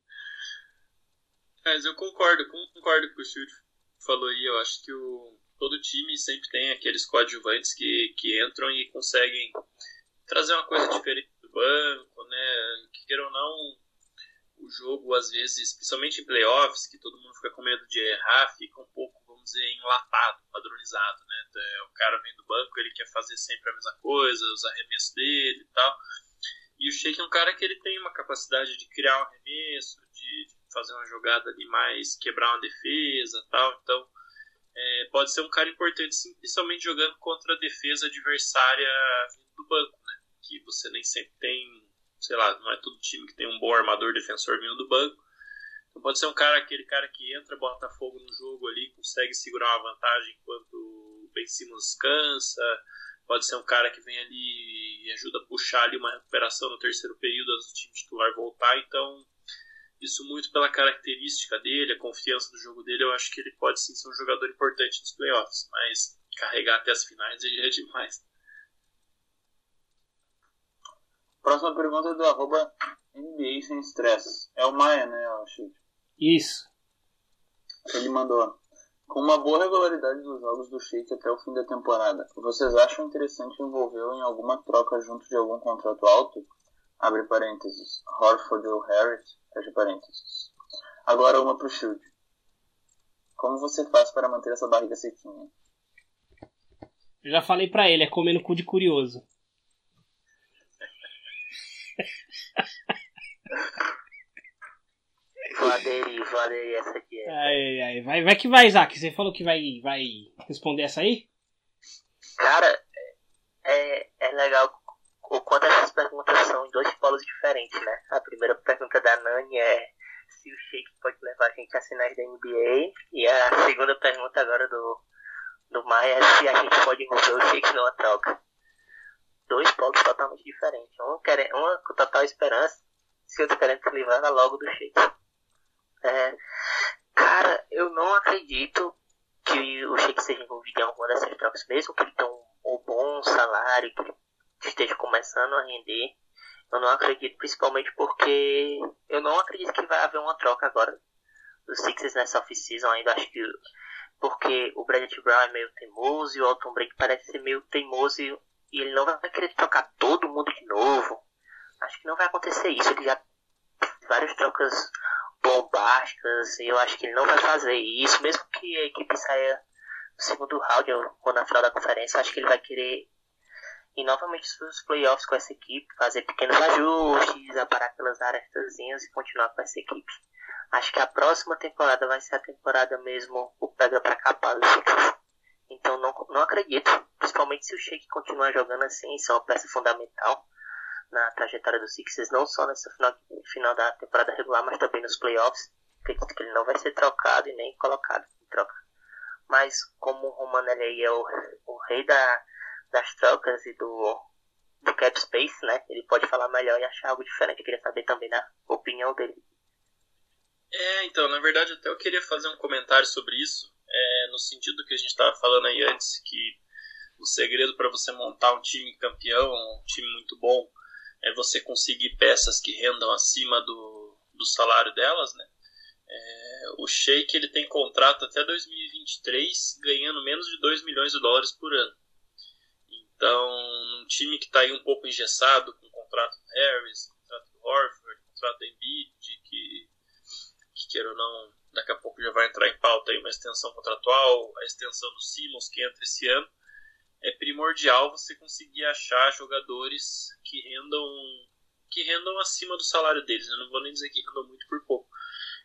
Mas eu concordo, concordo com o que o Shield falou aí. Eu acho que o, todo time sempre tem aqueles coadjuvantes que, que entram e conseguem trazer uma coisa diferente do banco, né? Que queiram ou não, o jogo, às vezes, principalmente em playoffs, que todo mundo fica com medo de errar, fica um pouco, vamos dizer, enlatado, padronizado, né? O cara vem do banco, ele quer fazer sempre a mesma coisa, os arremessos dele e tal. E o Sheik é um cara que ele tem uma capacidade de criar um arremesso, de, fazer uma jogada ali mais, quebrar uma defesa tal. Então, é, pode ser um cara importante, principalmente jogando contra a defesa adversária do banco, né? Que você nem sempre tem sei lá, não é todo time que tem um bom armador defensor vindo do banco. Então pode ser um cara, aquele cara que entra, bota fogo no jogo ali, consegue segurar uma vantagem enquanto o Ben Simmons cansa. Pode ser um cara que vem ali e ajuda a puxar ali uma recuperação no terceiro período antes do time titular voltar. Então, isso muito pela característica dele, a confiança do jogo dele, eu acho que ele pode sim ser um jogador importante nos playoffs. Mas carregar até as finais aí é demais. Próxima pergunta é do arroba NBA Sem Stress. É o Maia, né, eu acho. Isso. Ele mandou. Com uma boa regularidade dos jogos do Sheik até o fim da temporada, vocês acham interessante envolvê-lo em alguma troca junto de algum contrato alto? Abre parênteses. Horford ou Harris? Fecha parênteses. Agora uma pro Shield. Como você faz para manter essa barriga sequinha? Eu já falei pra ele, é comendo cu de curioso. Vou aderir, vou aderir essa aqui. Ai, ai, vai, vai que vai, Isaac. Você falou que vai, vai responder essa aí? Cara, é, é legal o quanto essas perguntas são em dois polos diferentes, né? A primeira pergunta da Nani é se o Sheik pode levar a gente a sinais da NBA. E a segunda pergunta agora do, do Maia é se a gente pode envolver o Sheik numa troca. Dois polos totalmente diferentes. Um, quer, uma com total esperança, e outro querendo se livrar logo do Sheik. É, cara, eu não acredito que o Sheik seja envolvido em alguma dessas trocas, mesmo que ele tenha um, um bom salário, que ele esteja começando a render. Eu não acredito, principalmente porque eu não acredito que vai haver uma troca agora dos Sixers nessa off-season ainda. Acho que porque o Bradley Brown é meio teimoso e o Alton Break parece ser meio teimoso e ele não vai querer trocar todo mundo de novo. Acho que não vai acontecer isso. Ele já várias trocas bombásticas e eu acho que ele não vai fazer isso, mesmo que a equipe saia no segundo round ou na final da conferência, acho que ele vai querer ir novamente os playoffs com essa equipe, fazer pequenos ajustes, aparar aquelas areazinhas e continuar com essa equipe. Acho que a próxima temporada vai ser a temporada mesmo o pega para Sixers. Então não, não acredito, principalmente se o Sheik continuar jogando assim, isso é uma peça fundamental. Na trajetória do Sixers, não só nessa final, final da temporada regular, mas também nos playoffs. Acredito que ele não vai ser trocado e nem colocado em troca. Mas como o Romano ele aí é o, o rei da, das trocas e do, do cap space, né? Ele pode falar melhor e achar algo diferente. Eu queria saber também da opinião dele. É, então, na verdade, até eu queria fazer um comentário sobre isso, é, no sentido que a gente estava falando aí antes, que o segredo para você montar um time campeão, um time muito bom, é você conseguir peças que rendam acima do, do salário delas, né? É, o Sheik ele tem contrato até 2023, ganhando menos de 2 milhões de dólares por ano. Então, num time que está aí um pouco engessado, com o contrato do Harris, contrato do Horford, contrato do Embiid, que que queira ou não, daqui a pouco já vai entrar em pauta aí uma extensão contratual, a extensão do Simmons que entra esse ano, é primordial você conseguir achar jogadores que rendam que rendam acima do salário deles. Eu não vou nem dizer que rendam muito por pouco.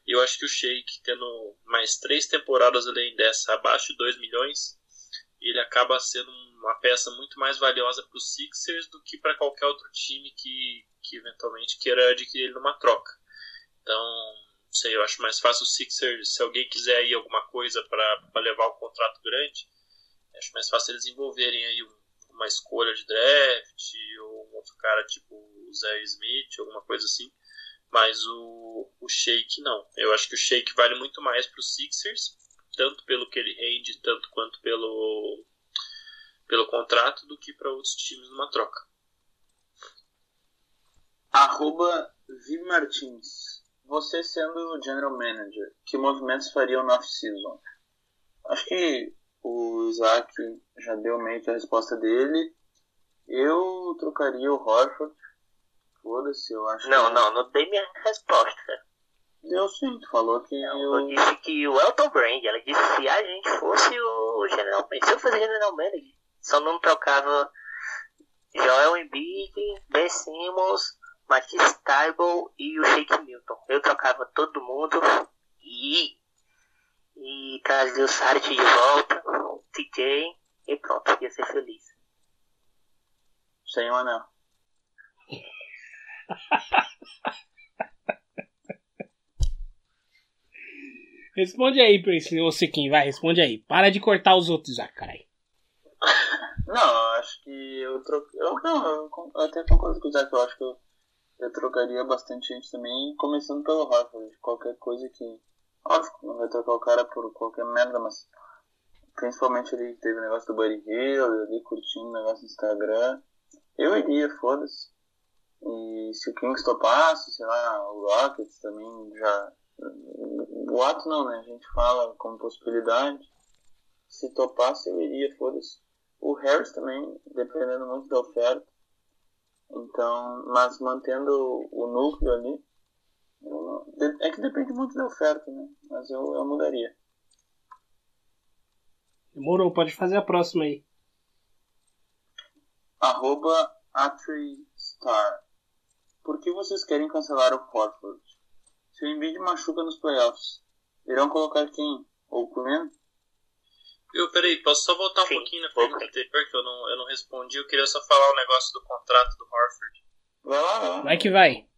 Eu acho que o Sheik, tendo mais três temporadas além dessa, abaixo de 2 milhões, ele acaba sendo uma peça muito mais valiosa para os Sixers do que para qualquer outro time que, que eventualmente queira adquirir ele numa troca. Então, não sei, eu acho mais fácil o Sixers, se alguém quiser aí alguma coisa para levar o contrato grande, acho mais fácil eles envolverem aí uma escolha de draft um cara tipo o Zé Smith, alguma coisa assim. Mas o, o Shake não. Eu acho que o Shake vale muito mais para os Sixers, tanto pelo que ele rende, tanto quanto pelo, pelo contrato, do que para outros times numa troca. Arroba Martins. Você sendo o general manager, que movimentos fariam no off-season? Acho que o Isaac já deu meio que a resposta dele. Eu trocaria o Horford. Foda-se, eu acho Não, que... não, não dei minha resposta. Deu sim, tu falou que Eu eu... disse que o Elton Brand, ela disse que se a gente fosse o General Manager, se eu fosse General Manager, só não trocava Joel Embiid, Ben Simmons, Matisse Tybalt e o Shake Milton. Eu trocava todo mundo e, e trazia o Saric de volta, o TJ e pronto, ia ser feliz. Sem o anel. Responde aí, Prince, você quem vai, responde aí. Para de cortar os outros, ah, caralho. Não, eu acho que eu troco. Eu, não, eu, eu até concordo com o Isaac. Eu acho que eu, eu trocaria bastante gente também, começando pelo Horford. Qualquer coisa que. Óbvio que não vai trocar o cara por qualquer merda, mas. Principalmente ele teve o negócio do Buddy Hill, ali curtindo o negócio no Instagram. Eu iria, foda-se. E se o Kings topasse, sei lá, o Rockets também já. O ato não, né? A gente fala como possibilidade. Se topasse, eu iria, foda-se. O Harris também, dependendo muito da oferta. Então, mas mantendo o núcleo ali. É que depende muito da oferta, né? Mas eu, eu mudaria. Demorou, pode fazer a próxima aí. Arroba AtriStar. Por que vocês querem cancelar o Horford? Se o Embiid machuca nos playoffs, irão colocar quem? Ou Quinn? Eu, peraí, posso só voltar um Sim, pouquinho na pergunta anterior que eu não, eu não respondi. Eu queria só falar o negócio do contrato do Horford. Vai lá, vai lá. Vai que vai.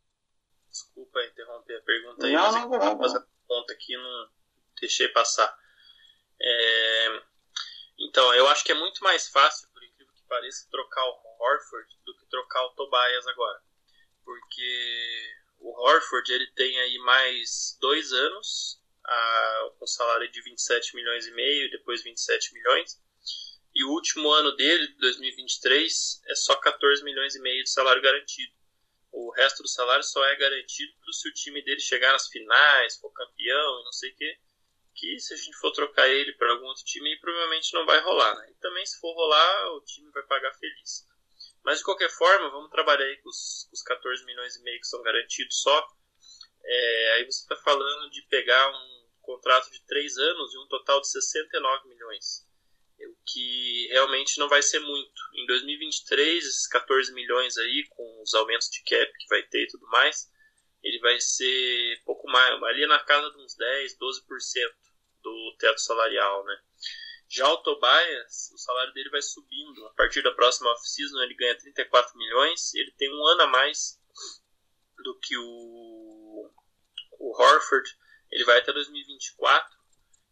Desculpa interromper a pergunta aí, Não, mas não, é que eu vou fazer a conta aqui e não deixei passar. É, Então, eu acho que é muito mais fácil, pareça, trocar o Horford do que trocar o Tobias agora. Porque o Horford ele tem aí mais dois anos, a, com salário de 27 milhões e meio, depois 27 milhões. E o último ano dele, 2023, é só 14 milhões e meio de salário garantido. O resto do salário só é garantido se o time dele chegar nas finais, for campeão e não sei o que. Que se a gente for trocar ele para algum outro time, provavelmente não vai rolar. Né? E também, se for rolar, o time vai pagar feliz. Mas de qualquer forma, vamos trabalhar aí com os, com os 14 milhões e meio que são garantidos só. É, aí você está falando de pegar um contrato de 3 anos e um total de 69 milhões. O que realmente não vai ser muito. Em 2023, esses 14 milhões aí, com os aumentos de cap que vai ter e tudo mais, ele vai ser pouco mais, ali na casa de uns 10, 12% do teto salarial, né? Já o Tobias, o salário dele vai subindo. A partir da próxima off-season ele ganha 34 milhões. Ele tem um ano a mais do que o, o Horford. Ele vai até 2024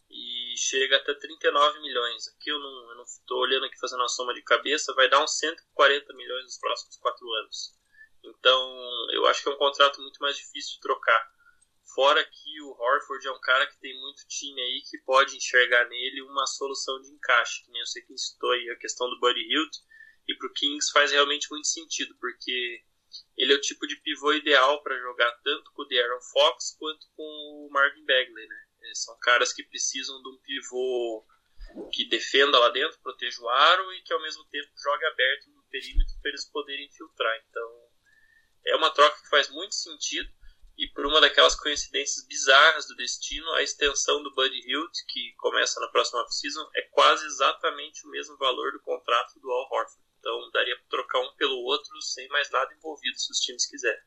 e chega até 39 milhões. Aqui eu não estou olhando aqui fazendo a soma de cabeça, vai dar uns 140 milhões nos próximos quatro anos. Então eu acho que é um contrato muito mais difícil de trocar. Fora que o Horford é um cara que tem muito time aí que pode enxergar nele uma solução de encaixe, que nem eu sei que citou aí a questão do Buddy Hield, e pro Kings faz realmente muito sentido, porque ele é o tipo de pivô ideal para jogar tanto com o De'Aaron Fox quanto com o Marvin Bagley, né? São caras que precisam de um pivô que defenda lá dentro, proteja o aro e que ao mesmo tempo jogue aberto no perímetro para eles poderem infiltrar. Então é uma troca que faz muito sentido e por uma daquelas coincidências bizarras do destino, a extensão do Buddy Hield, que começa na próxima off-season, é quase exatamente o mesmo valor do contrato do Al Horford. Então daria para trocar um pelo outro sem mais nada envolvido se os times quiserem.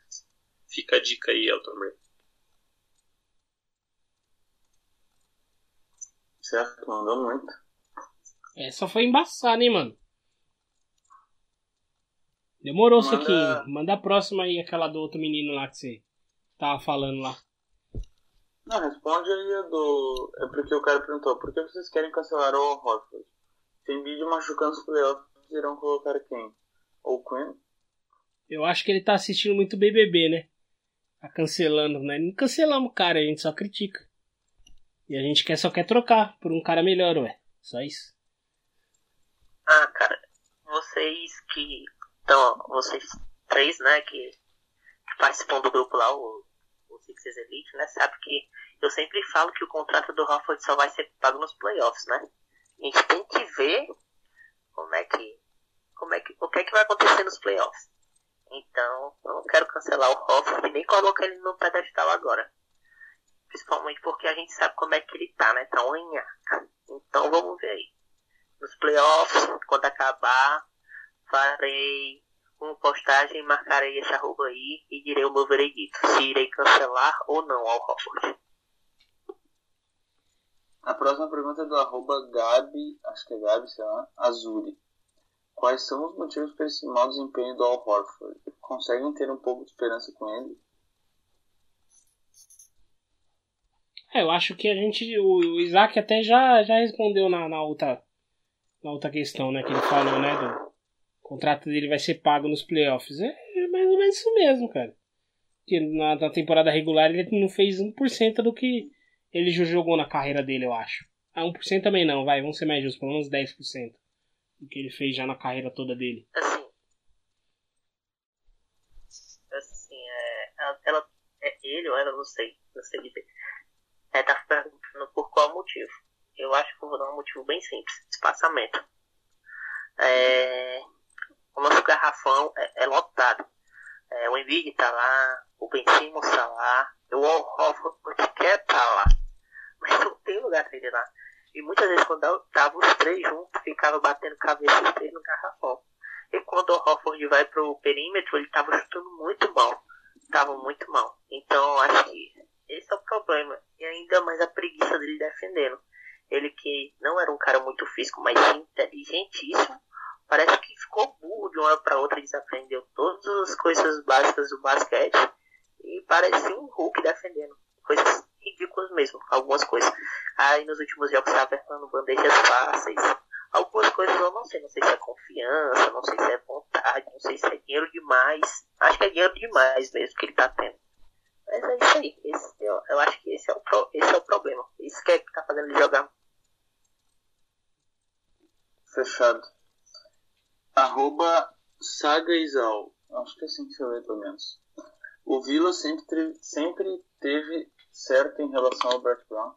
Fica a dica aí, Elton Brand. Certo, mandou muito. Essa foi embaçada, hein, mano? Demorou, Manda- Suquinho. Manda a próxima aí, aquela do outro menino lá que você tava falando lá. Não, responde aí a do. É porque o cara perguntou, por que vocês querem cancelar o Horford? Tem vídeo machucando os playoffs, irão colocar quem? Ou Quinn? Eu acho que ele tá assistindo muito BBB, né? Tá cancelando, né? Não cancelamos o cara, a gente só critica. E a gente quer, só quer trocar por um cara melhor, ué. Só isso. Ah, cara, vocês que. Então, vocês três, né, que, que participam do grupo lá, o Sixers Elite, né, sabe que eu sempre falo que o contrato do Hofford só vai ser pago nos playoffs, né? A gente tem que ver como é que. Como é que. O que é que vai acontecer nos playoffs. Então, eu não quero cancelar o Hofford e nem colocar ele no pedestal agora. Principalmente porque a gente sabe como é que ele tá, né? Tá um nhaca. Então vamos ver aí nos playoffs, quando acabar, farei uma postagem, marcarei esse arroba aí e direi o meu veredito, se irei cancelar ou não ao Hofford. A próxima pergunta é do arroba Gabi, acho que é Gabi, sei lá, Azuri. Quais são os motivos para esse mau desempenho do Al Horford? Conseguem ter um pouco de esperança com ele? É, eu acho que a gente. O, o Isaac até já, já respondeu na, na outra. Na outra questão, né? Que ele falou, né? Do contrato dele vai ser pago nos playoffs. É, é mais ou menos isso mesmo, cara. Porque na, na temporada regular ele não fez 1% do que ele jogou na carreira dele, eu acho. Ah, 1% também não, vai, vamos ser mais justos, pelo menos 10% do que ele fez já na carreira toda dele. Assim, assim, é, ela, ela- é ele ou ela, não sei, não sei dizer. É, tá perguntando por qual motivo. Eu acho que eu vou dar um motivo bem simples, espaçamento. É, o nosso garrafão é, é lotado. É, o Embiid tá lá, o Ben Simmons tá lá, o Horford quer tá lá. Mas não tem lugar pra ele lá. E muitas vezes quando tava os três juntos, ficava batendo cabeça os três no garrafão. E quando o Horford vai pro perímetro, ele tava chutando muito mal. Tava muito mal. Então acho que esse é o problema. E ainda mais a preguiça dele defendendo. Ele que não era um cara muito físico, mas inteligentíssimo. Parece que ficou burro de uma hora pra outra, desaprendeu todas as coisas básicas do basquete. E parecia um Hulk defendendo. Coisas ridículas mesmo, algumas coisas. Aí nos últimos jogos tava apertando bandejas fáceis. Algumas coisas eu não sei, não sei se é confiança, não sei se é vontade, não sei se é dinheiro demais. Acho que é dinheiro demais mesmo que ele tá tendo. Mas é isso aí. Esse, eu, eu acho que esse é, o pro- esse é o problema. Isso que é que tá fazendo ele jogar. Fechado. Arroba Saga Isal. Acho que é assim que se lê, pelo menos. O Vila sempre, tre- sempre teve certo em relação ao Bert Brown.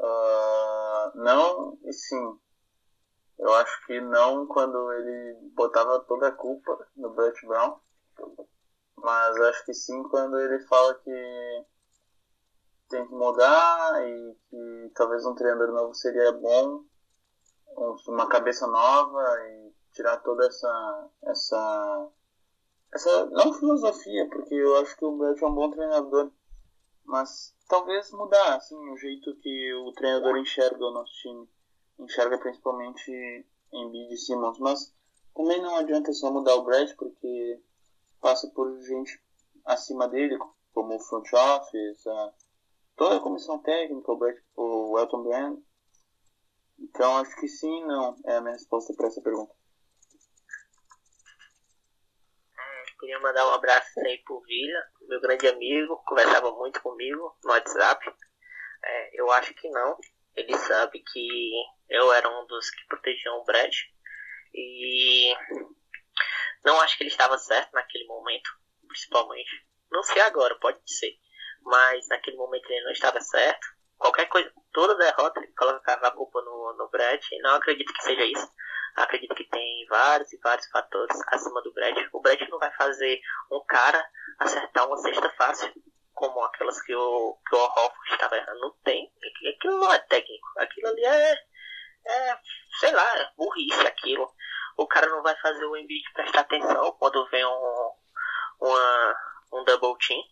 Ah, não e sim. Eu acho que não quando ele botava toda a culpa no Brett Brown. Mas acho que sim quando ele fala que tem que mudar e que talvez um treinador novo seria bom um- uma cabeça nova e tirar toda essa essa essa não filosofia porque eu acho que o Brett é um bom treinador mas talvez mudar assim o jeito que o treinador enxerga o nosso time enxerga principalmente Embiid e Simmons, mas também não adianta só mudar o Brad, porque passa por gente acima dele, como o front office, a, toda a comissão técnica, o, Brad, o Elton Brand. Então acho que sim, não é a minha resposta para essa pergunta. Queria mandar um abraço aí pro Vila, meu grande amigo, conversava muito comigo no WhatsApp. É, eu acho que não. Ele sabe que eu era um dos que protegiam o Brad. E não acho que ele estava certo naquele momento, principalmente. Não sei agora, pode ser. Mas naquele momento ele não estava certo. Qualquer coisa, toda derrota ele colocava a culpa no, no Brad. E não acredito que seja isso. Acredito que tem vários e vários fatores acima do Brad. O Brad não vai fazer um cara acertar uma cesta fácil, como aquelas que o, que o Horford estava errando. Não tem. Aquilo não é técnico. Aquilo ali é, é sei lá, é burrice aquilo. O cara não vai fazer o Embiid prestar atenção quando vem um, uma, um double team.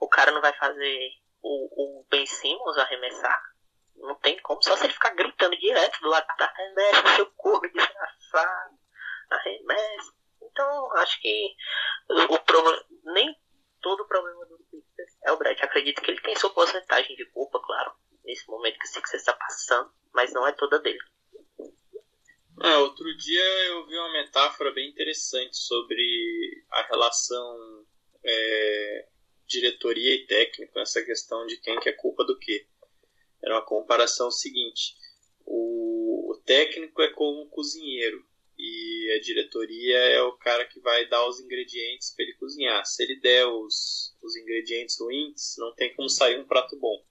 O cara não vai fazer o, o Ben Simmons arremessar. Não tem como, só se ele ficar gritando direto do lado da arremessa, seu corpo desgraçado, arremessa. Então, acho que o, problema, nem todo o problema do Sixers é o Brett. Acredito que ele tem sua porcentagem de culpa, claro, nesse momento que o Sixers está passando, mas não é toda dele. Ah, outro dia eu vi uma metáfora bem interessante sobre a relação é, diretoria e técnico, essa questão de quem que é culpa do quê. Era uma comparação seguinte: o, o técnico é como um cozinheiro e a diretoria é o cara que vai dar os ingredientes para ele cozinhar. Se ele der os, os ingredientes ruins, não tem como sair um prato bom.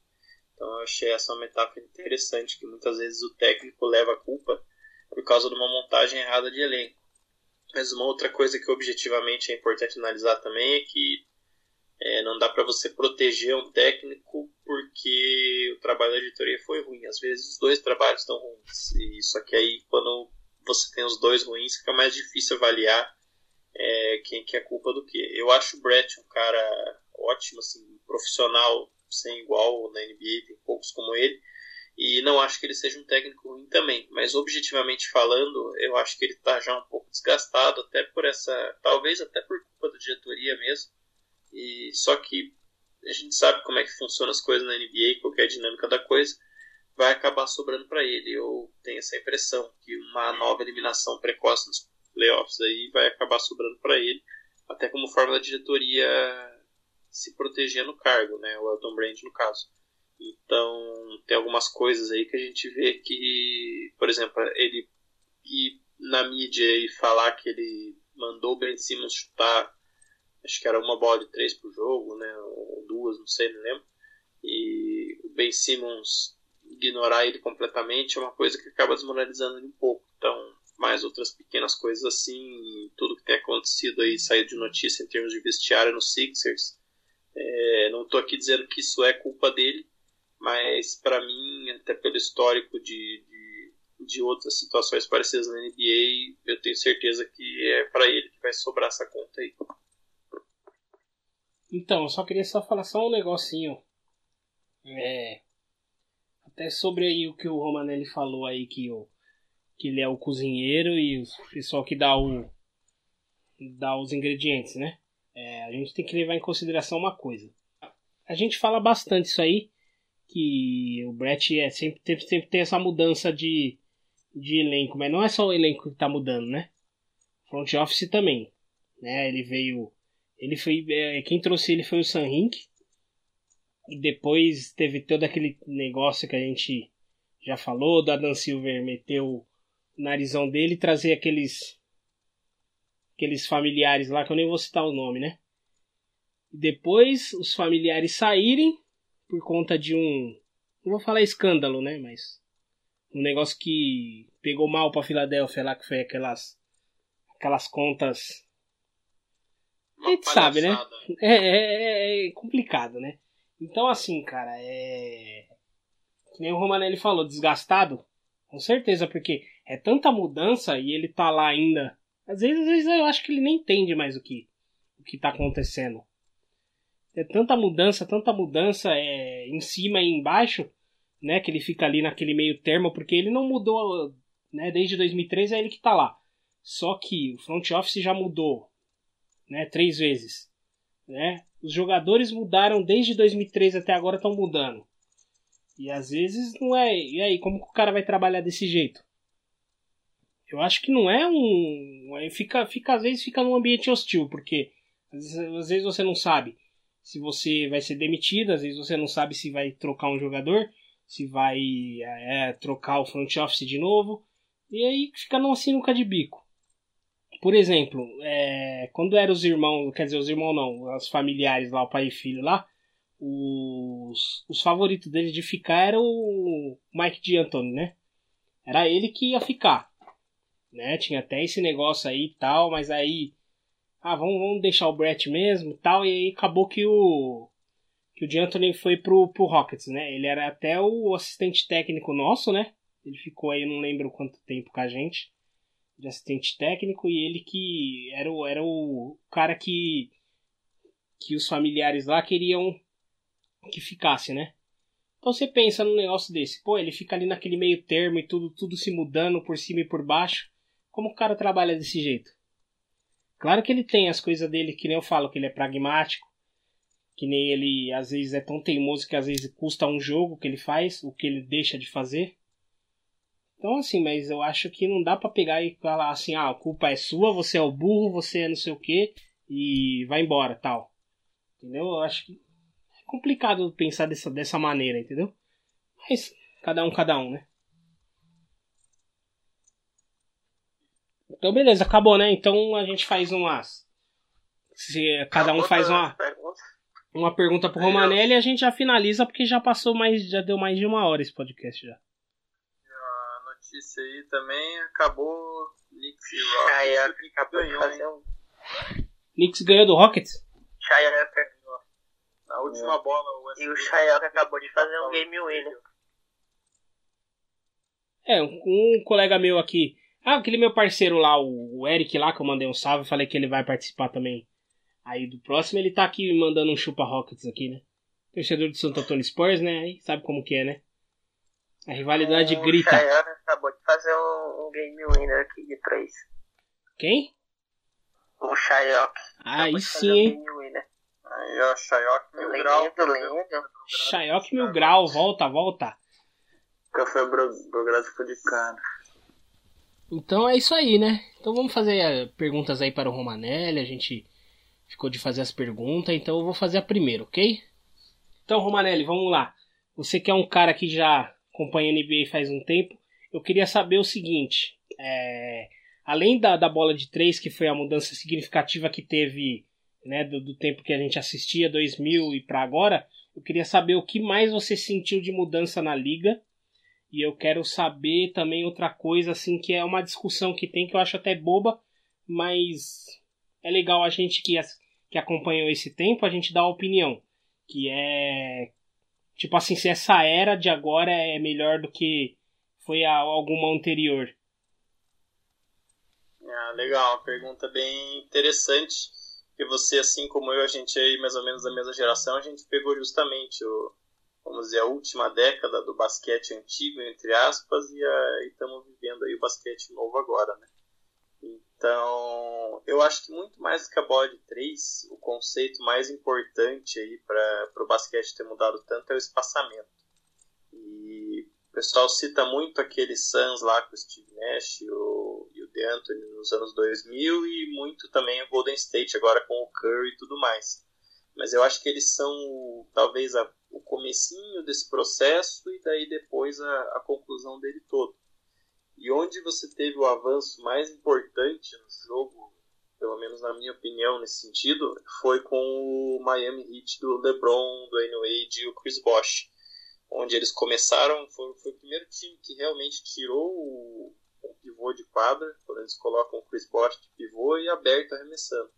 Então eu achei essa uma metáfora interessante que muitas vezes o técnico leva a culpa por causa de uma montagem errada de elenco. Mas uma outra coisa que objetivamente é importante analisar também é que é, não dá para você proteger um técnico porque o trabalho da editoria foi ruim. Às vezes os dois trabalhos estão ruins. E só que aí quando você tem os dois ruins fica mais difícil avaliar é, quem que é culpa do que. Eu acho o Brett um cara ótimo, assim, profissional sem igual na NBA, tem poucos como ele. E não acho que ele seja um técnico ruim também, mas objetivamente falando, eu acho que ele está já um pouco desgastado, até por essa, talvez até por culpa da diretoria mesmo. E só que a gente sabe como é que funcionam as coisas na NBA, qualquer dinâmica da coisa vai acabar sobrando para ele. Eu tenho essa impressão que uma nova eliminação precoce nos playoffs aí vai acabar sobrando para ele, até como forma da diretoria se proteger no cargo, né? O Elton Brand no caso. Então, tem algumas coisas aí que a gente vê que, por exemplo, ele ir na mídia e falar que ele mandou o Ben Simmons chutar, acho que era uma bola de três por jogo, né, ou duas, não sei, não lembro, e o Ben Simmons ignorar ele completamente é uma coisa que acaba desmoralizando ele um pouco. Então, mais outras pequenas coisas assim, tudo que tem acontecido aí, saiu de notícia em termos de vestiário no Sixers. É, não estou aqui dizendo que isso é culpa dele, mas para mim, até pelo histórico de, de, de, outras situações parecidas na NBA, eu tenho certeza que é para ele que vai sobrar essa conta aí. Então, eu só queria só falar só um negocinho. É. Até sobre aí o que o Romanelli falou aí, que, o, que ele é o cozinheiro e o pessoal que dá o. dá os ingredientes, né? É, a gente tem que levar em consideração uma coisa. A gente fala bastante isso aí, que o Brett é, sempre, sempre, sempre tem essa mudança de, de elenco, mas não é só o elenco que está mudando, né? Front office também, né? Ele veio, ele foi, é, quem trouxe ele foi o Sam Hink, e depois teve todo aquele negócio que a gente já falou, do Adam Silver meter o narizão dele e trazer aqueles aqueles familiares lá que eu nem vou citar o nome, né? Depois os familiares saírem por conta de um. Não vou falar escândalo, né? Mas. Um negócio que pegou mal pra Filadélfia lá, que foi aquelas. Aquelas contas. A gente sabe, né? É, é, é, complicado, né? Então, assim, cara, é. Que nem o Romanelli falou, desgastado. Com certeza, porque é tanta mudança e ele tá lá ainda. Às vezes, às vezes eu acho que ele nem entende mais o que, o que tá acontecendo é tanta mudança, tanta mudança é, em cima e embaixo, né, que ele fica ali naquele meio termo, porque ele não mudou, né, desde 2013 é ele que tá lá. Só que o front office já mudou, né, três vezes, né? Os jogadores mudaram desde 2013 até agora estão mudando. E às vezes não é. E aí, como que o cara vai trabalhar desse jeito? Eu acho que não é um. Fica, fica, às vezes fica num ambiente hostil, porque às vezes, às vezes você não sabe se você vai ser demitido, às vezes você não sabe se vai trocar um jogador, se vai é, trocar o front office de novo. E aí fica numa sinuca de bico. Por exemplo, é, quando eram os irmãos, quer dizer, os irmãos não, os familiares lá, o pai e filho lá, os, os favoritos deles de ficar era o Mike D'Antoni, né? Era ele que ia ficar, né? Tinha até esse negócio aí e tal, mas aí, ah, vamos, vamos deixar o Brett mesmo tal, e aí acabou que o que o D'Antoni foi pro, pro Rockets, né? Ele era até o assistente técnico nosso, né? Ele ficou aí, não lembro quanto tempo com a gente, de assistente técnico, e ele que era o, era o cara que que os familiares lá queriam que ficasse, né? Então você pensa num negócio desse, pô, ele fica ali naquele meio termo e tudo, tudo se mudando por cima e por baixo. Como o cara trabalha desse jeito? Claro que ele tem as coisas dele, que nem eu falo, que ele é pragmático, que nem ele às vezes é tão teimoso que às vezes custa um jogo que ele faz, o que ele deixa de fazer. Então assim, mas eu acho que não dá para pegar e falar assim, ah, a culpa é sua, você é o burro, você é não sei o que e vai embora, tal. Entendeu? Eu acho que complicado pensar dessa, dessa maneira, entendeu? Mas cada um, cada um, né? Então beleza, acabou, né? Então a gente faz umas. Se cada um faz uma, uma pergunta pro Romanelli e a gente já finaliza porque já passou mais. Já deu mais de uma hora esse podcast já. Notícia aí também acabou. Knicks e Rockets acabou de ganhou, fazer hein? um. Knicks ganhou do Rockets? Shayaka. Na última bola, o E o Shayaka acabou de fazer um game winner. É, um, um colega meu aqui. Ah, aquele meu parceiro lá, o, o Eric lá, que eu mandei um salve, falei que ele vai participar também. Aí do próximo ele tá aqui mandando um chupa Rockets aqui, né? Torcedor do Santo Antônio Spurs, né? Aí sabe como que é, né? A rivalidade O grita. Shayaka acabou de fazer um, um game winner aqui de três. Quem? O Shayok. Aí sim, um hein? game winner. Aí, ó, Shayok mil grau. Lindo, lindo. Shayok Mil Grau, volta, volta. Café burocrático de cara. Então é isso aí, né? Então vamos fazer eh, perguntas aí para o Romanelli. A gente ficou de fazer as perguntas, então eu vou fazer a primeira, ok? Então, Romanelli, vamos lá. Você que é um cara que já acompanha a NBA faz um tempo, eu queria saber o seguinte: é, além da, da bola de três, que foi a mudança significativa que teve né, do, do tempo que a gente assistia, 2000 e para agora, eu queria saber o que mais você sentiu de mudança na liga. E eu quero saber também outra coisa, assim, que é uma discussão que tem que eu acho até boba, mas é legal a gente que, que acompanhou esse tempo, a gente dar opinião. Que é. Tipo assim, se essa era de agora é melhor do que foi a, alguma anterior. Ah, legal, uma pergunta bem interessante. Porque você, assim como eu, a gente aí mais ou menos da mesma geração, a gente pegou justamente o, vamos dizer, a última década do basquete antigo, entre aspas, e estamos vivendo aí o basquete novo agora, né? Então, eu acho que muito mais do que a bola de três, o conceito mais importante aí para o basquete ter mudado tanto é o espaçamento. E o pessoal cita muito aquele Suns lá com o Steve Nash e o, e o DeAnthony nos anos 2000 e muito também o Golden State agora com o Curry e tudo mais. Mas eu acho que eles são talvez a, o comecinho desse processo e daí depois a, a conclusão dele todo. E onde você teve o avanço mais importante no jogo, pelo menos na minha opinião nesse sentido, foi com o Miami Heat do LeBron, do Wade e o Chris Bosh, onde eles começaram, foi, foi o primeiro time que realmente tirou o, o pivô de quadra, quando eles colocam o Chris Bosh de pivô e aberto arremessando.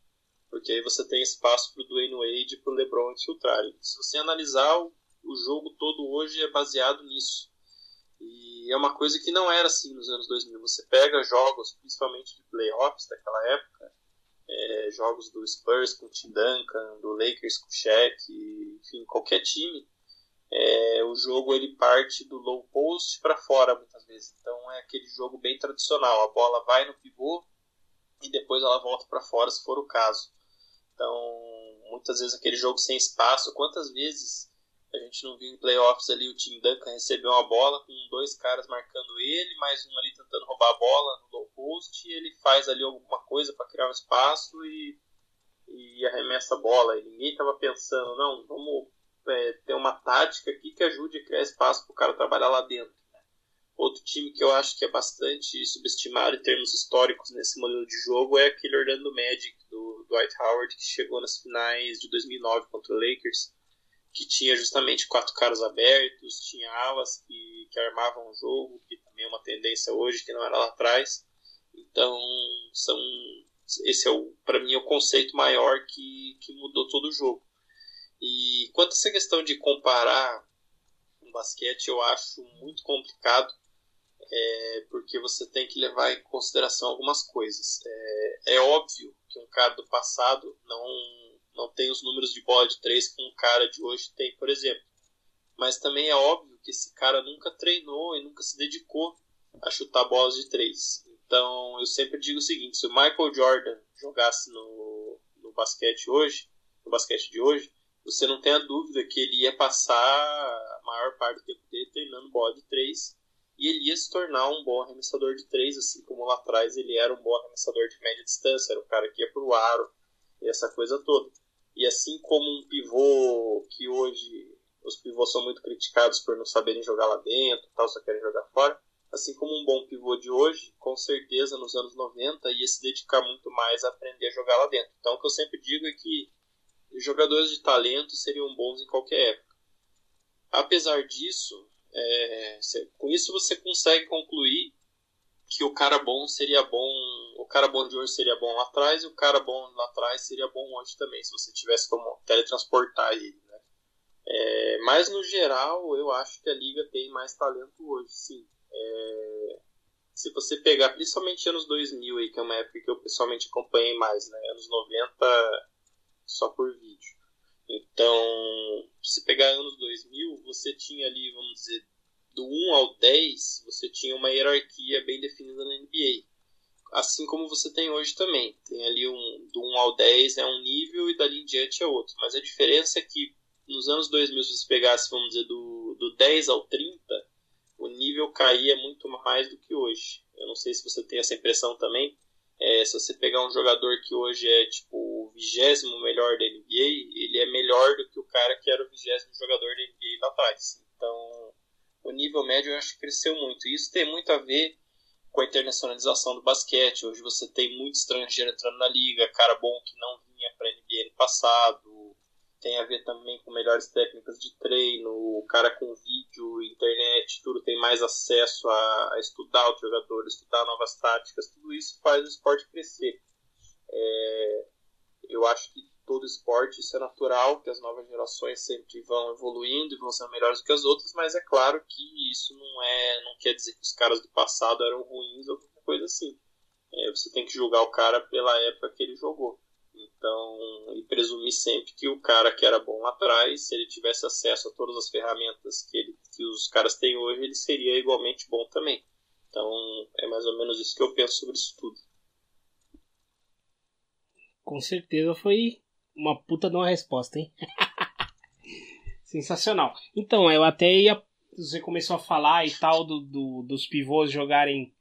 Porque aí você tem espaço para o Dwayne Wade e para o LeBron infiltrarem. Se você analisar, o jogo todo hoje é baseado nisso. E é uma coisa que não era assim nos anos 2000. Você pega jogos, principalmente de playoffs daquela época, é, jogos do Spurs com o Tim Duncan, do Lakers com o Shaq, enfim, qualquer time, é, o jogo ele parte do low post para fora muitas vezes. Então é aquele jogo bem tradicional. A bola vai no pivô e depois ela volta para fora se for o caso. Então muitas vezes aquele jogo sem espaço. Quantas vezes a gente não viu em playoffs ali o Tim Duncan receber uma bola com dois caras marcando ele, mais um ali tentando roubar a bola no low post e ele faz ali alguma coisa para criar um espaço e, e arremessa a bola. E ninguém estava pensando, não, vamos é, ter uma tática aqui que ajude a criar espaço para o cara trabalhar lá dentro. Né? Outro time que eu acho que é bastante subestimado em termos históricos nesse modelo de jogo é aquele Orlando Magic do Dwight Howard que chegou nas finais de 2009 contra o Lakers, que tinha justamente quatro caras abertos, tinha alas que, que armavam o jogo, que também é uma tendência hoje que não era lá atrás. Então, são esse é o para mim é o conceito maior que, que mudou todo o jogo. E quanto a essa questão de comparar um basquete, eu acho muito complicado, é, porque você tem que levar em consideração algumas coisas. É, é, óbvio que um cara do passado não, não tem os números de bola de três que um cara de hoje tem, por exemplo. Mas também é óbvio que esse cara nunca treinou e nunca se dedicou a chutar bolas de três. Então eu sempre digo o seguinte: se o Michael Jordan jogasse no, no basquete hoje, no basquete de hoje, você não tem a dúvida que ele ia passar a maior parte do tempo dele treinando bola de três e ele ia se tornar um bom arremessador de três, assim como lá atrás ele era um bom arremessador de média distância, era o cara que ia pro aro e essa coisa toda. E assim como um pivô que hoje os pivôs são muito criticados por não saberem jogar lá dentro, tal, só querem jogar fora, assim como um bom pivô de hoje, com certeza nos anos 90 ia se dedicar muito mais a aprender a jogar lá dentro. Então o que eu sempre digo é que jogadores de talento seriam bons em qualquer época. Apesar disso, é, com isso você consegue concluir que o cara bom seria bom, o cara bom de hoje seria bom lá atrás e o cara bom lá atrás seria bom hoje também, se você tivesse como teletransportar ele. Né? É, mas no geral, eu acho que a liga tem mais talento hoje, sim. É, se você pegar principalmente anos 2000, aí, que é uma época que eu pessoalmente acompanhei mais, né? anos 90 só por vídeo. Então, se pegar anos 2000, você tinha ali, vamos dizer, do 1 ao 10, você tinha uma hierarquia bem definida na NBA. Assim como você tem hoje também. Tem ali um do 1 ao 10 é um nível e dali em diante é outro. Mas a diferença é que nos anos 2000, se você pegasse, vamos dizer, do, do 10 ao 30, o nível caía muito mais do que hoje. Eu não sei se você tem essa impressão também. É, se você pegar um jogador que hoje é tipo vigésimo melhor da NBA, ele é melhor do que o cara que era o vigésimo jogador da NBA lá atrás. Então, o nível médio eu acho que cresceu muito. E isso tem muito a ver com a internacionalização do basquete. Hoje você tem muito estrangeiro entrando na liga, cara bom que não vinha para a NBA no passado. Tem a ver também com melhores técnicas de treino, o cara com vídeo, internet, tudo tem mais acesso a, a estudar o jogador, estudar novas táticas. Tudo isso faz o esporte crescer. É, eu acho que todo esporte isso é natural, que as novas gerações sempre vão evoluindo e vão sendo melhores do que as outras, mas é claro que isso não é, não quer dizer que os caras do passado eram ruins ou qualquer coisa assim. É, você tem que julgar o cara pela época que ele jogou. Então, e presumir sempre que o cara que era bom lá atrás, se ele tivesse acesso a todas as ferramentas que, ele, que os caras têm hoje, ele seria igualmente bom também. Então, é mais ou menos isso que eu penso sobre isso tudo com certeza foi uma puta de uma resposta, hein? Sensacional. Então, eu até ia. Você começou a falar e tal do, do dos pivôs jogarem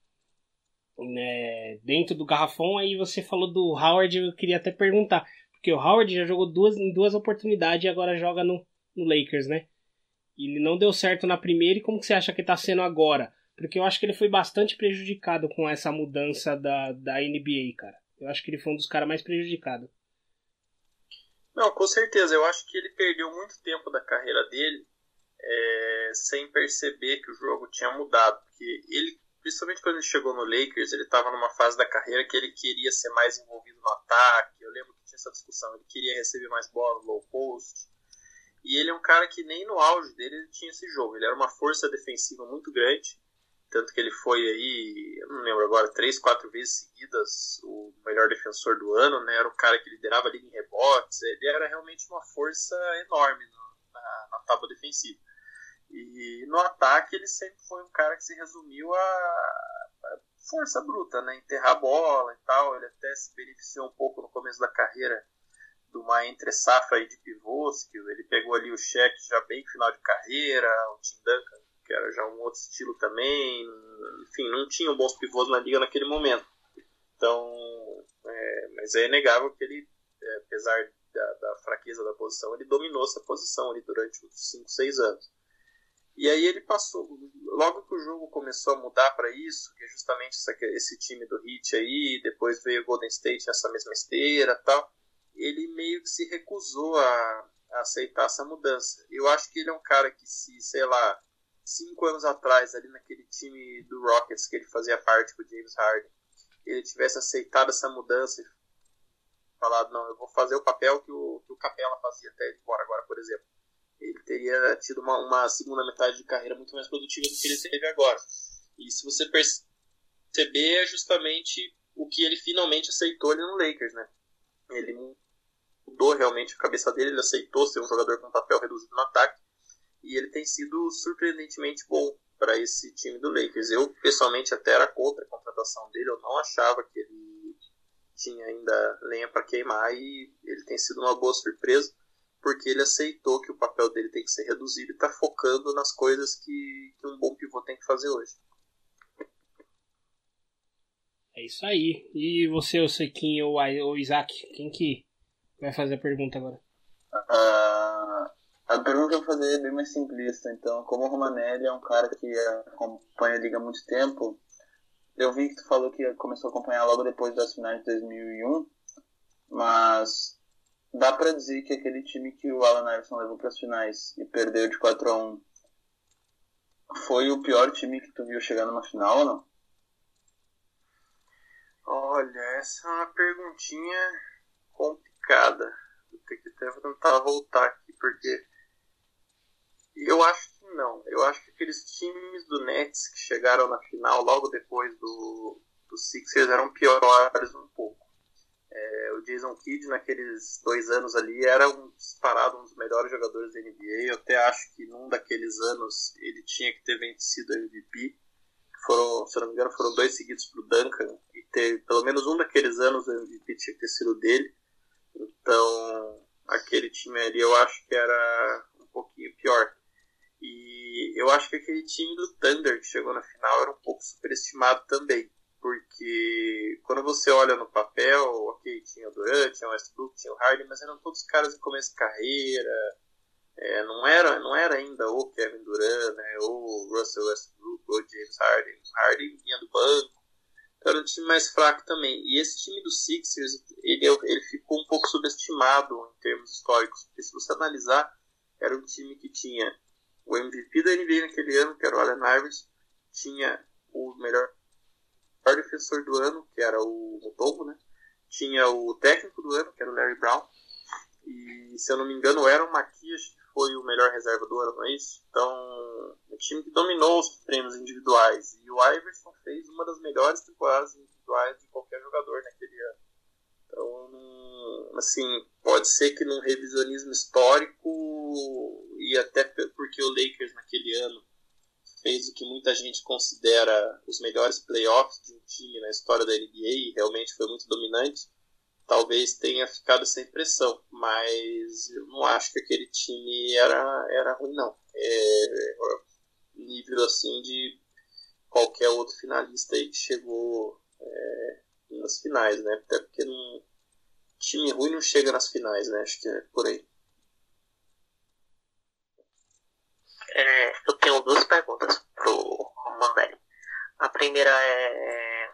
né, dentro do garrafão, aí você falou do Howard, eu queria até perguntar. Porque o Howard já jogou duas, em duas oportunidades e agora joga no, no Lakers, né? Ele não deu certo na primeira, e como que você acha que tá sendo agora? Porque eu acho que ele foi bastante prejudicado com essa mudança da, da NBA, cara. Eu acho que ele foi um dos caras mais prejudicados. Não, com certeza. Eu acho que ele perdeu muito tempo da carreira dele é, sem perceber que o jogo tinha mudado. Porque ele, principalmente quando ele chegou no Lakers, ele estava numa fase da carreira que ele queria ser mais envolvido no ataque. Eu lembro que tinha essa discussão. Ele queria receber mais bola no low post. E ele é um cara que nem no auge dele ele tinha esse jogo. Ele era uma força defensiva muito grande. Tanto que ele foi aí, eu não lembro agora, três, quatro vezes seguidas o melhor defensor do ano, né? Era o cara que liderava a liga em rebotes. Ele era realmente uma força enorme na, na tábua defensiva. E no ataque ele sempre foi um cara que se resumiu a, a força bruta, né? Enterrar a bola e tal. Ele até se beneficiou um pouco no começo da carreira de uma entre safra aí de pivôs, que ele pegou ali o cheque já bem final de carreira, o Tim Duncan, que era já um outro estilo também. Enfim, não tinha bons pivôs na liga naquele momento. Então, é, mas é inegável que ele, é, apesar da, da, fraqueza da posição, ele dominou essa posição ali durante uns 5, 6 anos. E aí ele passou, logo que o jogo começou a mudar para isso, que é justamente essa, esse time do Heat aí, depois veio o Golden State nessa mesma esteira tal, ele meio que se recusou a, a aceitar essa mudança. Eu acho que ele é um cara que se, sei lá, cinco anos atrás, ali naquele time do Rockets que ele fazia parte com o James Harden, ele tivesse aceitado essa mudança e falado, não, eu vou fazer o papel que o, que o Capela fazia até ele embora agora, por exemplo. Ele teria tido uma, uma segunda metade de carreira muito mais produtiva do que ele teve agora. E se você perceber, é justamente o que ele finalmente aceitou ali no Lakers, né? Ele mudou realmente a cabeça dele, ele aceitou ser um jogador com papel reduzido no ataque e ele tem sido surpreendentemente bom para esse time do Lakers. Eu pessoalmente até era contra a contratação dele, eu não achava que ele tinha ainda lenha para queimar e ele tem sido uma boa surpresa porque ele aceitou que o papel dele tem que ser reduzido e está focando nas coisas que, que um bom pivô tem que fazer hoje. É isso aí. E você, o Sequinho ou o Isaac, quem que vai fazer a pergunta agora? Uh, a pergunta que eu vou fazer é bem mais simplista. Então, como o Romanelli é um cara que acompanha a liga há muito tempo, eu vi que tu falou que começou a acompanhar logo depois das finais de 2001, mas dá pra dizer que aquele time que o Alan Iverson levou para as finais e perdeu de 4 a 1 foi o pior time que tu viu chegar numa final ou não? Olha, essa é uma perguntinha complicada. Vou ter que até tentar voltar aqui, porque eu acho que não. Eu acho que aqueles times do Nets que chegaram na final logo depois do, do Sixers eram piores um pouco. É, o Jason Kidd naqueles dois anos ali era um disparado um dos melhores jogadores da NBA. Eu até acho que num daqueles anos ele tinha que ter vencido MVP. Foram, se eu não me engano, foram dois seguidos para o Duncan e ter pelo menos um daqueles anos o MVP tinha que ter sido dele. Então aquele time ali eu acho que era um pouquinho pior. E eu acho que aquele time do Thunder que chegou na final era um pouco superestimado também. Porque quando você olha no papel, ok, tinha o Durant, tinha o Westbrook, tinha o Harden, mas eram todos caras em começo de carreira. É, não, era, não era ainda o Kevin Durant, né, ou o Russell Westbrook, ou James Harden. Harden vinha do banco. Era um time mais fraco também. E esse time do Sixers, ele, ele ficou um pouco subestimado em termos históricos. Porque se você analisar, era um time que tinha o MVP da NBA naquele ano, que era o Allen Iverson, tinha o melhor defensor do ano, que era o Mutombo, né? Tinha o técnico do ano, que era o Larry Brown. E, se eu não me engano, o Aaron Maquias que foi o melhor reserva do ano, não é isso? Então, o time que dominou os prêmios individuais. E o Iverson fez uma das melhores temporadas individuais de qualquer jogador naquele ano. Então, assim, pode ser que num revisionismo histórico e até porque o Lakers naquele ano fez o que muita gente considera os melhores playoffs de um time na história da NBA e realmente foi muito dominante, talvez tenha ficado essa impressão. Mas eu não acho que aquele time era, era ruim, não. É, nível assim de qualquer outro finalista aí que chegou é, nas finais, né? Até porque não, time ruim não chega nas finais, né? Acho que é por aí. É, eu tenho duas perguntas pro Romanelli. A primeira é.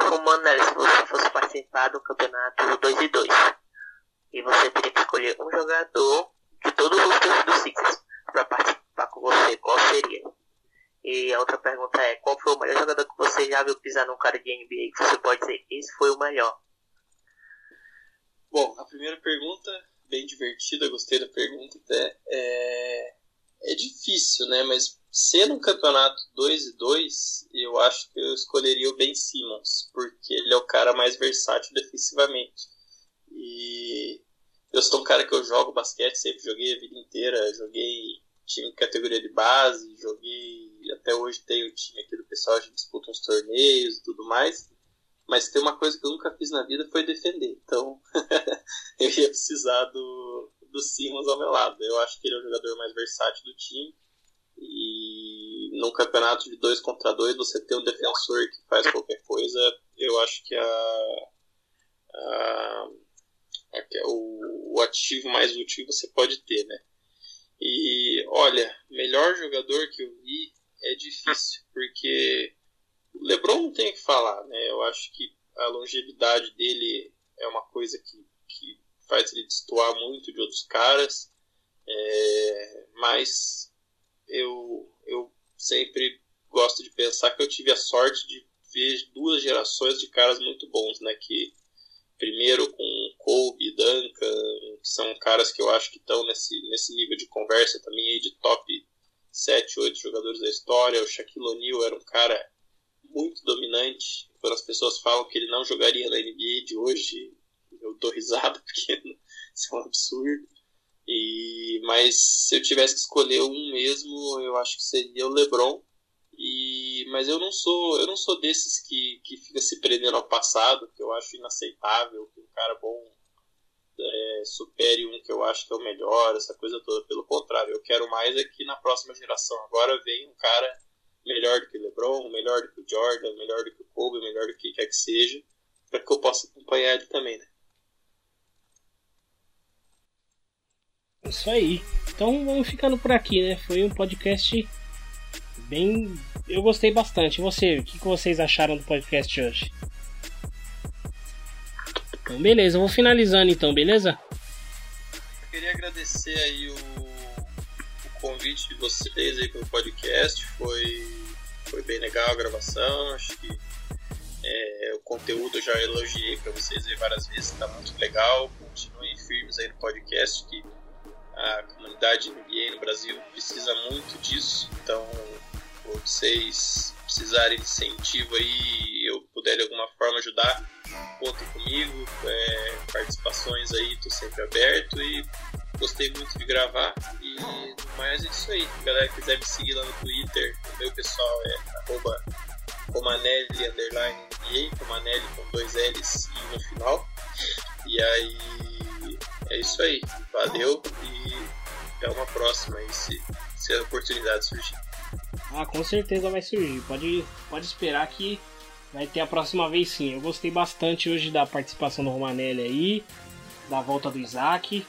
Romanelli, se você fosse participar do campeonato 2 e 2 e você teria que escolher um jogador de todos os times do Sixers para participar com você, qual seria? E a outra pergunta é: qual foi o melhor jogador que você já viu pisar num cara de NBA que você pode dizer, esse foi o melhor? Bom, a primeira pergunta, bem divertida, gostei da pergunta até. É, é difícil, né? Mas sendo um campeonato 2 e 2, eu acho que eu escolheria o Ben Simmons, porque ele é o cara mais versátil defensivamente. E eu sou um cara que eu jogo basquete, sempre joguei a vida inteira, joguei time de categoria de base, joguei até hoje tenho o time aqui do pessoal, a gente disputa uns torneios e tudo mais. Mas tem uma coisa que eu nunca fiz na vida foi defender. Então eu ia precisar do, do Simmons ao meu lado. Eu acho que ele é o jogador mais versátil do time. E num campeonato de dois contra dois, você ter um defensor que faz qualquer coisa, eu acho que a, a, a o, o ativo mais útil que você pode ter, né? E olha, melhor jogador que eu vi é difícil, porque o LeBron não tem o que falar, né? Eu acho que a longevidade dele é uma coisa que, que faz ele destoar muito de outros caras, é, mas eu, eu sempre gosto de pensar que eu tive a sorte de ver duas gerações de caras muito bons, né? Que primeiro com Kobe, Duncan, que são caras que eu acho que estão nesse, nesse nível de conversa também aí de top 7, 8 jogadores da história. O Shaquille O'Neal era um cara muito dominante. Quando as pessoas falam que ele não jogaria na NBA de hoje, eu dou risada porque isso é um absurdo. E, mas se eu tivesse que escolher um mesmo, eu acho que seria o LeBron. E, mas eu não sou eu não sou desses que, que fica se prendendo ao passado, que eu acho inaceitável que um cara bom supere um que eu acho que é o melhor, essa coisa toda. Pelo contrário, eu quero mais é que na próxima geração agora venha um cara melhor do que o LeBron, melhor do que o Jordan, melhor do que o Kobe, melhor do que quer que seja, para que eu possa acompanhar ele também, né? Isso aí. Então vamos ficando por aqui, né? Foi um podcast bem. Eu gostei bastante. E você, o que vocês acharam do podcast hoje? Então, beleza, eu vou finalizando então, beleza? Agradecer aí o, o convite de vocês aí para o podcast. Foi, foi bem legal a gravação. Acho que é, o conteúdo eu já elogiei para vocês aí várias vezes, está muito legal. Continuem firmes aí no podcast que a comunidade NBA no Brasil precisa muito disso. Então, vocês precisarem de incentivo aí, eu puder de alguma forma ajudar, contem comigo. É, participações aí, tô sempre aberto e gostei muito de gravar. E mais é isso aí. Se galera quiser me seguir lá no Twitter, o meu pessoal é arroba Comanelli underline NBA, Comanelli com dois L's e no final. E aí é isso aí. Valeu e até uma próxima aí se, se a oportunidade surgir. Ah, com certeza vai surgir. Pode, pode esperar que vai ter a próxima vez sim. Eu gostei bastante hoje da participação do Romanelli aí, da volta do Isaac.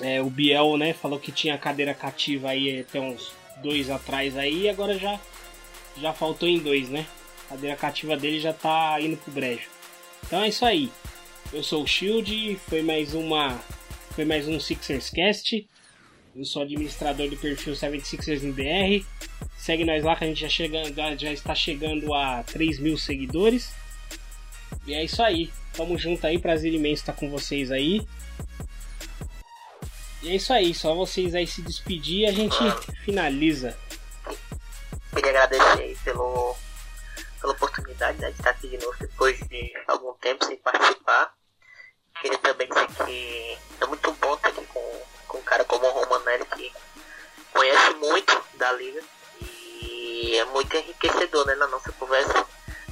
É, o Biel, né, falou que tinha cadeira cativa aí até uns dois atrás aí, agora já já faltou em dois, né? A cadeira cativa dele já tá indo pro brejo. Então é isso aí. Eu sou o Shield, foi mais uma foi mais um Sixers Cast. Eu sou administrador do perfil 76ers em BR. Segue nós lá que a gente já, chega, já está chegando a 3 mil seguidores. E é isso aí. Tamo junto aí, prazer imenso estar com vocês aí. E é isso aí, só vocês aí se despedir e a gente finaliza. Queria agradecer aí pelo, pela oportunidade né, de estar aqui de novo depois de algum tempo sem participar. Queria também dizer que é muito bom estar aqui com, com um cara como o Romanelli que conhece muito da liga e é muito enriquecedor né, na nossa conversa.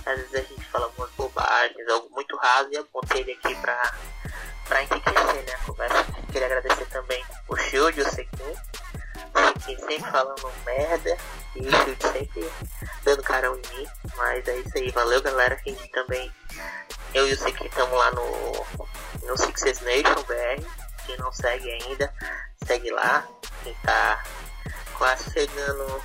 Às vezes a gente fala algumas bobagens, algo muito raso e é bom ele aqui pra enriquecer né, a conversa. Queria agradecer falando merda e o sempre dando carão em mim. Mas é isso aí, valeu galera. Gente também, eu e o Sequin estamos lá no, no Sixes Nation BR. Quem não segue ainda, segue lá. Quem tá quase chegando,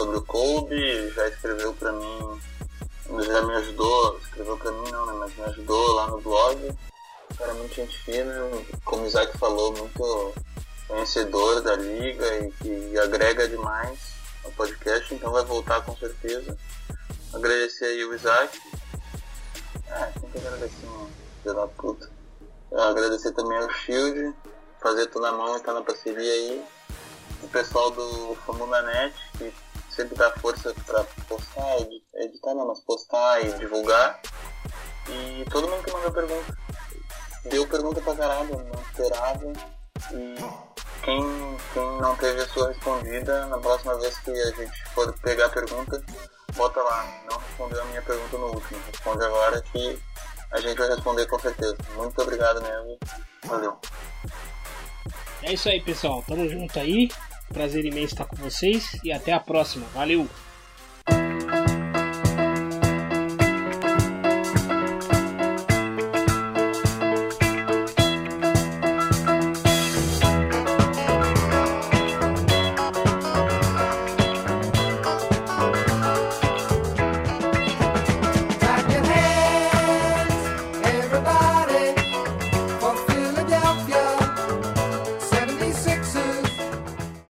sobre o Kobe, já escreveu pra mim, já me ajudou, escreveu pra mim não, né, mas me ajudou lá no blog. Cara, muito gente fina, como o Isaac falou, muito conhecedor da liga e que agrega demais no podcast, então vai voltar com certeza. Agradecer aí o Isaac. Ah, tem que agradecer, mano, filho da puta. Agradecer também ao Shield, fazer tudo na mão e tá na parceria aí. O pessoal do Famuna Net, teve a sua respondida, na próxima vez que a gente for pegar a pergunta, bota lá, não respondeu a minha pergunta no último. Responde agora que a gente vai responder com certeza. Muito obrigado mesmo. Valeu. É isso aí, pessoal. Tamo junto aí. Prazer imenso estar com vocês e até a próxima. Valeu!